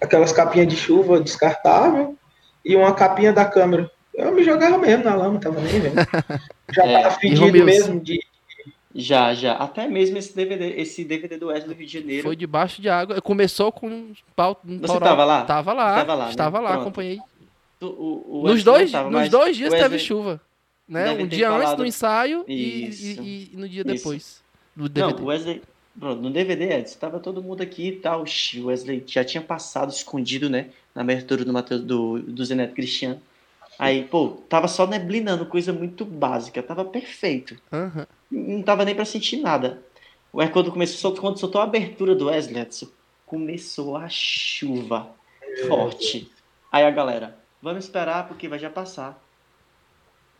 aquelas capinhas de chuva descartável e uma capinha da câmera. Eu me jogava mesmo na lama, tava nem vendo. Já É, tava fedido mesmo de Já, já. Até mesmo esse DVD, esse DVD do Wesley do Rio de Janeiro. Foi debaixo de água. Começou com um pau. Um Você tava lá? Tava lá. Estava lá, né? Estava lá, Pronto. acompanhei. O, o- o Nos Wesley dois, tava, nos dois dias o teve Wesley- chuva. Né? deve Um dia antes falado- no ensaio e, e- e no dia Isso. depois. Do Não, DVD. o Wesley. Pronto, no DVD antes, tava todo mundo aqui e tal. O Wesley já tinha passado escondido, né? Na abertura do, Mateus, do, do Zeneto Cristiano. Aí, pô, tava só neblinando, coisa muito básica. Tava perfeito. Aham. Não tava nem pra sentir nada. Aí quando começou, quando soltou a abertura do Wesley, Edson, começou a chuva forte. Aí a galera, vamos esperar porque vai já passar.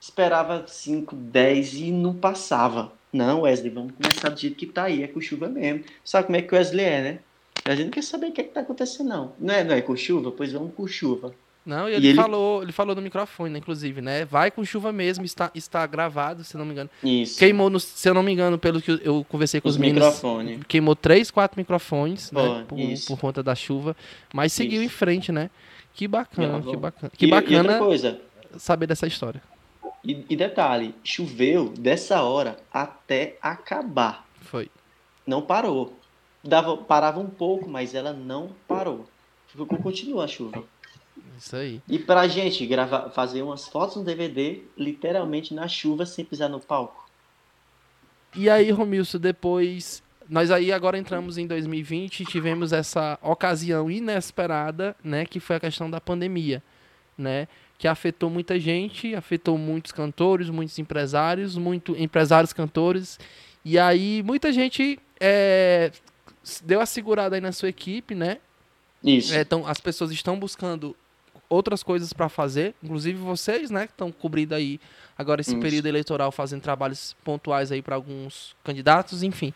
Esperava 5, 10 e não passava. Não, Wesley, vamos começar do jeito que tá aí, é com chuva mesmo. Sabe como é que o Wesley é, né? A gente não quer saber o que, é que tá acontecendo, não. Não é, não é com chuva? Pois vamos com chuva. Não, e E ele, ele- falou, ele falou no microfone, né, inclusive, né? Vai com chuva mesmo, está, está gravado, se não me engano. Isso. Queimou, no- se eu não me engano, pelo que eu conversei com os, os meninos, queimou três, quatro microfones, né? Por, por conta da chuva. Mas seguiu Isso. em frente, né? Que bacana, que bacana. Que E- E outra bacana coisa, saber dessa história. E, e detalhe, choveu dessa hora até acabar. Foi. não parou. Dava, parava um pouco, mas ela não parou. Ficou, continua a chuva. Isso aí. E pra gente gravar, fazer umas fotos no DVD, literalmente na chuva, sem pisar no palco. E aí, Romilson, depois. Nós aí agora entramos em 2020 e tivemos essa ocasião inesperada, né? Que foi a questão da pandemia, né? Que afetou muita gente, afetou muitos cantores, muitos empresários, muito empresários cantores. E aí, muita gente é, deu a segurada aí na sua equipe, né? Isso. É, então, as pessoas estão buscando outras coisas para fazer, inclusive vocês, né, que estão cobrindo aí agora esse Isso. período eleitoral, fazendo trabalhos pontuais aí para alguns candidatos, enfim.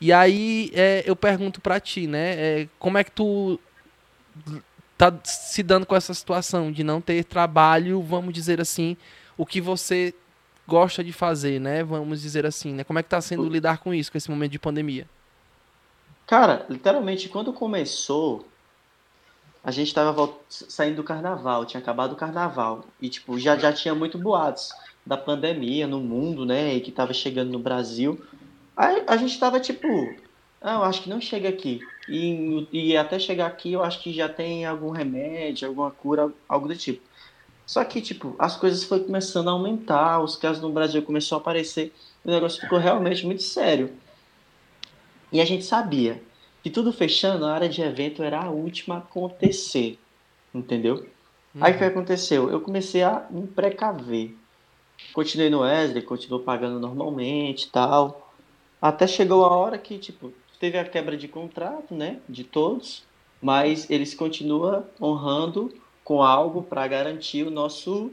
E aí é, eu pergunto para ti, né, é, como é que tu tá se dando com essa situação de não ter trabalho, vamos dizer assim, o que você gosta de fazer, né? Vamos dizer assim, né? Como é que tá sendo lidar com isso, com esse momento de pandemia? Cara, literalmente, quando começou, a gente tava saindo do carnaval, tinha acabado o carnaval. E, tipo, já, já tinha muito boatos da pandemia no mundo, né? E que tava chegando no Brasil. Aí a gente tava, tipo, ah, eu acho que não chega aqui. E, e até chegar aqui, eu acho que já tem algum remédio, alguma cura, algo do tipo. Só que, tipo, as coisas foram começando a aumentar, os casos no Brasil começou a aparecer, o negócio ficou realmente muito sério. E a gente sabia que tudo fechando, a área de evento era a última a acontecer. Entendeu? Aí o que aconteceu? Eu comecei a me precaver. Continuei no Wesley, continuou pagando normalmente e tal. Até chegou a hora que, tipo, teve a quebra de contrato, né? De todos. Mas eles continuam honrando com algo para garantir o nosso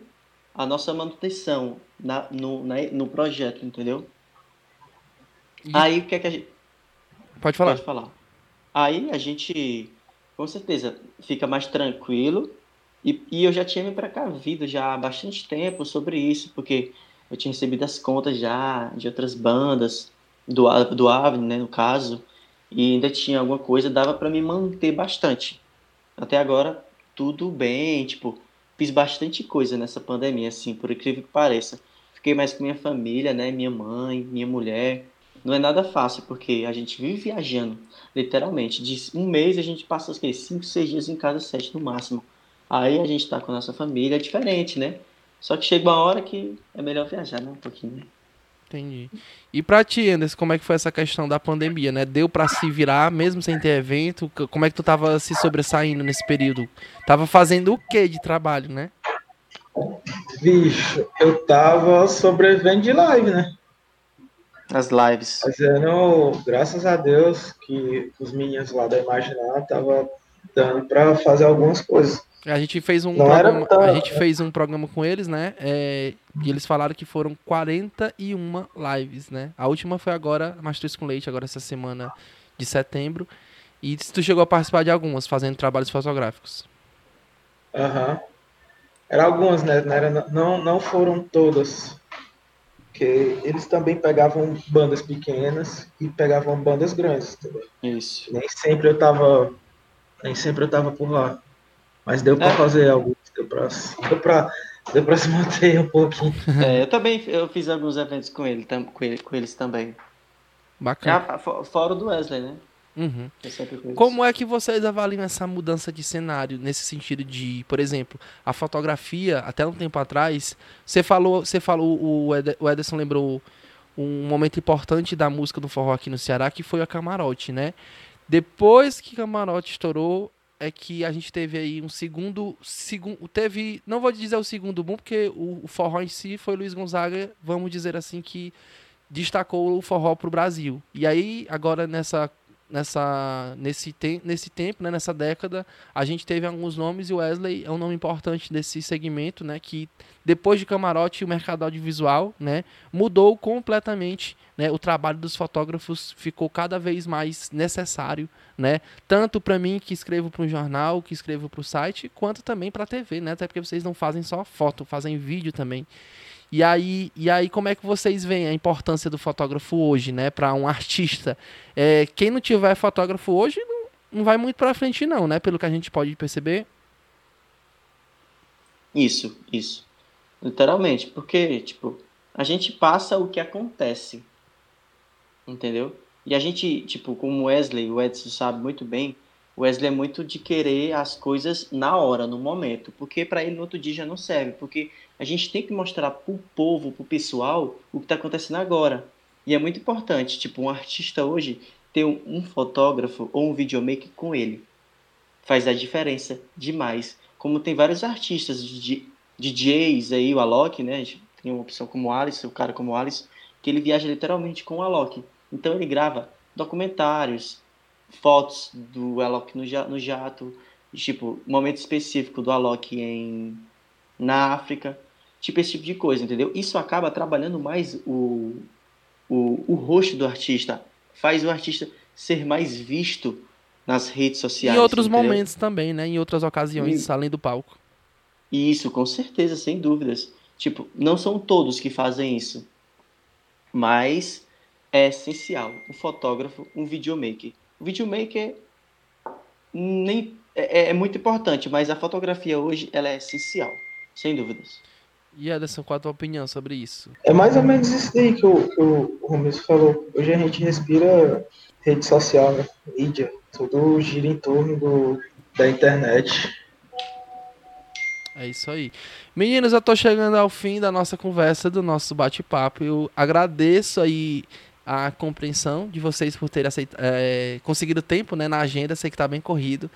a nossa manutenção na, no, na, no projeto, entendeu? E- Aí o que é que a gente. Pode falar. Pode falar. Aí a gente, com certeza, fica mais tranquilo. E, e eu já tinha me precavido já há bastante tempo sobre isso, porque eu tinha recebido as contas já de outras bandas, do, do Avni, né, no caso, e ainda tinha alguma coisa, dava para me manter bastante. Até agora, tudo bem, tipo, fiz bastante coisa nessa pandemia, assim, por incrível que pareça. Fiquei mais com minha família, né, minha mãe, minha mulher. Não é nada fácil, porque a gente vive viajando, literalmente. De um mês a gente passa, o quê? Cinco, seis dias em casa, sete no máximo. Aí a gente tá com a nossa família, é diferente, né? Só que chega uma hora que é melhor viajar, né? Um pouquinho. né? Entendi. E pra ti, Anderson, como é que foi essa questão da pandemia, né? Deu pra se virar, mesmo sem ter evento? Como é que tu tava se sobressaindo nesse período? Tava fazendo o que de trabalho, né? Bicho, eu tava sobrevivendo de live, né? As lives. Fazendo, graças a Deus, que os meninos lá da Imaginar tava dando pra fazer algumas coisas. A gente fez um Não programa, tão- a gente fez um programa com eles, né? É, e eles falaram que foram 41 lives, né? A última foi agora, Mastruz com Leite, agora essa semana de setembro. E se tu chegou a participar de algumas, fazendo trabalhos fotográficos. Aham. Era algumas, né? Não, era, não, não foram todas. Porque eles também pegavam bandas pequenas e pegavam bandas grandes, entendeu? Isso. Nem sempre eu tava. Nem sempre eu tava por lá. Mas deu pra É. fazer algo. Deu pra, deu, pra, deu pra se manter um pouquinho. É, eu também eu fiz alguns eventos com, ele, tam- com, ele, com eles também. Bacana. Fo- fora o do Wesley, né? Uhum. Como é que vocês avaliam essa mudança de cenário nesse sentido de, por exemplo, a fotografia, até um tempo atrás, você falou, você falou, o Ed- o Ederson lembrou um momento importante da música do forró aqui no Ceará, que foi a Camarote, né? Depois que Camarote estourou, é que a gente teve aí um segundo, segundo teve, não vou dizer o segundo boom, porque o, o forró em si foi Luiz Gonzaga, vamos dizer assim, que destacou o forró pro Brasil. E aí, agora nessa nessa nesse, tem, nesse tempo, né, nessa década, a gente teve alguns nomes e o Wesley é um nome importante desse segmento, né, que depois de Camarote o mercado audiovisual, né, mudou completamente, né, o trabalho dos fotógrafos ficou cada vez mais necessário, né, tanto para mim que escrevo para um jornal, que escrevo para o site, quanto também para a TV, né, até porque vocês não fazem só foto, fazem vídeo também. E aí, e aí, como é que vocês veem a importância do fotógrafo hoje, né, para um artista? É, quem não tiver fotógrafo hoje não, não vai muito para frente, não, né? Pelo que a gente pode perceber. Isso, isso. Literalmente, porque, tipo, a gente passa o que acontece. Entendeu? E a gente, tipo, como Wesley, o Edson sabe muito bem, o Wesley é muito de querer as coisas na hora, no momento, porque para ele no outro dia já não serve, porque a gente tem que mostrar pro povo, pro pessoal, o que tá acontecendo agora. E é muito importante, tipo, um artista hoje ter um, um fotógrafo ou um videomaker com ele. Faz a diferença demais. Como tem vários artistas, DJ, DJs aí, o Alok, né? Tem uma opção como o Alice, o cara como o Alice, que ele viaja literalmente com o Alok. Então ele grava documentários, fotos do Alok no, ja- no jato, tipo, momento específico do Alok em, na África, tipo esse tipo de coisa, entendeu? Isso acaba trabalhando mais o, o, o rosto do artista, faz o artista ser mais visto nas redes sociais. em outros entendeu? momentos também, né? Em outras ocasiões, E- além do palco. Isso, com certeza, sem dúvidas. Tipo, não são todos que fazem isso, mas é essencial. Um fotógrafo, um videomaker. O videomaker nem é, é muito importante, mas a fotografia hoje ela é essencial, sem dúvidas. E Ederson, qual a tua opinião sobre isso? É mais ou menos isso daí que o, que o Romeus falou. Hoje a gente respira rede social, né? mídia. Tudo gira em torno do, da internet. É isso aí. Meninos, eu tô chegando ao fim da nossa conversa, do nosso bate-papo. Eu agradeço aí a compreensão de vocês por terem aceit- é, conseguido tempo né, na agenda, sei que tá bem corrido.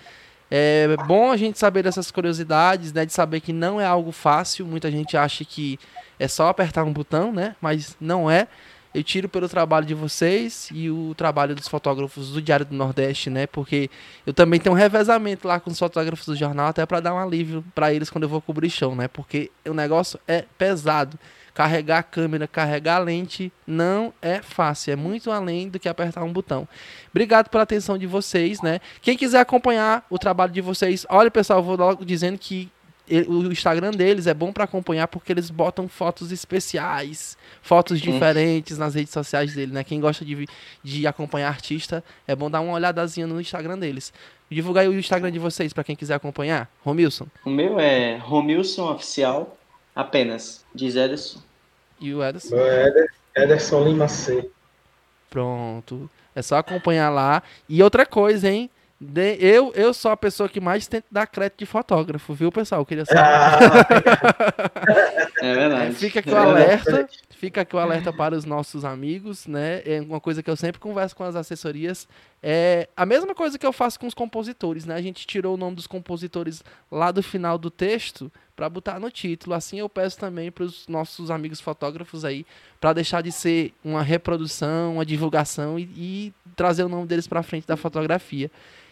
É bom a gente saber dessas curiosidades, né? De saber que não é algo fácil. Muita gente acha que é só apertar um botão, né? Mas não é. eu tiro pelo trabalho de vocês e o trabalho dos fotógrafos do Diário do Nordeste, né? Porque eu também tenho um revezamento lá com os fotógrafos do jornal, até para dar um alívio para eles quando eu vou cobrir show, né? Porque o negócio é pesado. Carregar a câmera, carregar a lente não é fácil, é muito além do que apertar um botão. Obrigado pela atenção de vocês, né? Quem quiser acompanhar o trabalho de vocês, olha pessoal, eu vou logo dizendo que o Instagram deles é bom para acompanhar porque eles botam fotos especiais, fotos diferentes nas redes sociais dele, né? Quem gosta de, de acompanhar artista, é bom dar uma olhadazinha no Instagram deles. Divulgar aí o Instagram de vocês para quem quiser acompanhar. Romilson. O meu é Romilson Oficial, apenas, diz Ederson. E o Ederson? É Ederson Lima C. Pronto. É só acompanhar lá. E outra coisa, hein? De, eu, eu sou a pessoa que mais tenta dar crédito de fotógrafo, viu, pessoal? Eu queria saber. Ah, é verdade. Fica aqui o alerta. Fica aqui o alerta para os nossos amigos, né? É uma coisa que eu sempre converso com as assessorias. É a mesma coisa que eu faço com os compositores, né? A gente tirou o nome dos compositores lá do final do texto para botar no título. Assim eu peço também para os nossos amigos fotógrafos aí, para deixar de ser uma reprodução, uma divulgação e, e trazer o nome deles para frente da fotografia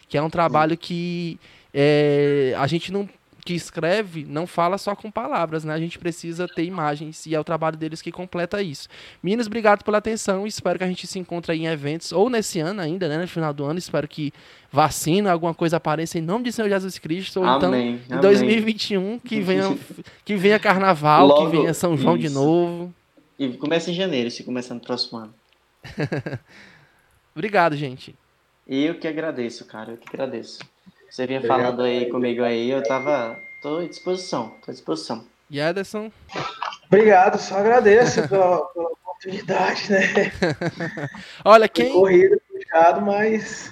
que é um trabalho que é, a gente não que escreve não fala só com palavras, né? A gente precisa ter imagens e é o trabalho deles que completa isso. Meninas, obrigado pela atenção. Espero que a gente se encontre em eventos ou nesse ano ainda, né? No final do ano. Espero que vacina, alguma coisa apareça em nome de Senhor Jesus Cristo. Ou amém, então em 2021 que venha, que venha Carnaval, Logo, que venha São João isso. de novo. E começa em janeiro, se começar no próximo ano. obrigado, gente. Eu que agradeço, cara, eu que agradeço. Você vinha Obrigado. falando aí comigo aí, eu tava. tô à disposição, tô à disposição. E Ederson? Obrigado, só agradeço pela, pela oportunidade, né? Olha, quem. Foi corrido, puxado, mas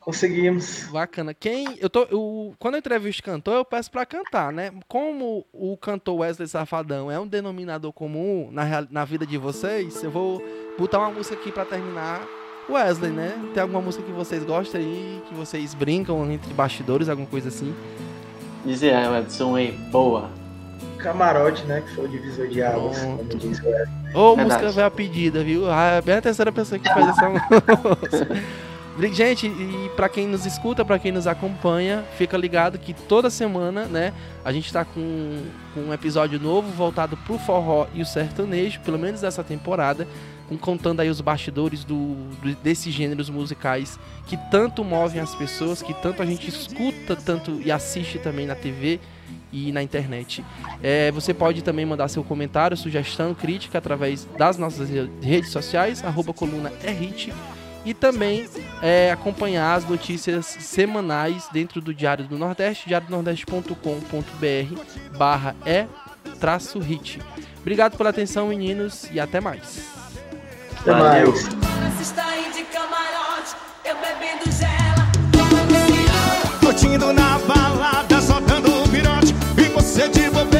conseguimos. Bacana. Quem. Eu tô. Eu, quando eu entrevisto cantor, eu peço para cantar, né? Como o cantor Wesley Safadão é um denominador comum na, na vida de vocês, eu vou botar uma música aqui para terminar Wesley, né? Tem alguma música que vocês gostam aí, que vocês brincam entre bastidores, alguma coisa assim? Dizer, é, Edson aí, boa. Camarote, né? Que foi o divisor de águas, como diz o Wesley. Ô, música veio a pedida, viu? Ah, é bem a terceira pessoa que faz essa música. Gente, e para quem nos escuta, para quem nos acompanha, fica ligado que toda semana, né, a gente está com, com um episódio novo voltado pro forró e o sertanejo, pelo menos dessa temporada contando aí os bastidores do, desses gêneros musicais que tanto movem as pessoas, que tanto a gente escuta tanto e assiste também na TV e na internet. É, você pode também mandar seu comentário, sugestão, crítica através das nossas redes sociais, arroba coluna RHIT, e também é, acompanhar as notícias semanais dentro do Diário do Nordeste, diariodonordeste.com.br barra é traço hit. Obrigado pela atenção, meninos, e até mais. Até Valeu. mais. Curtindo na balada, só dando o virote. E você de bobeira.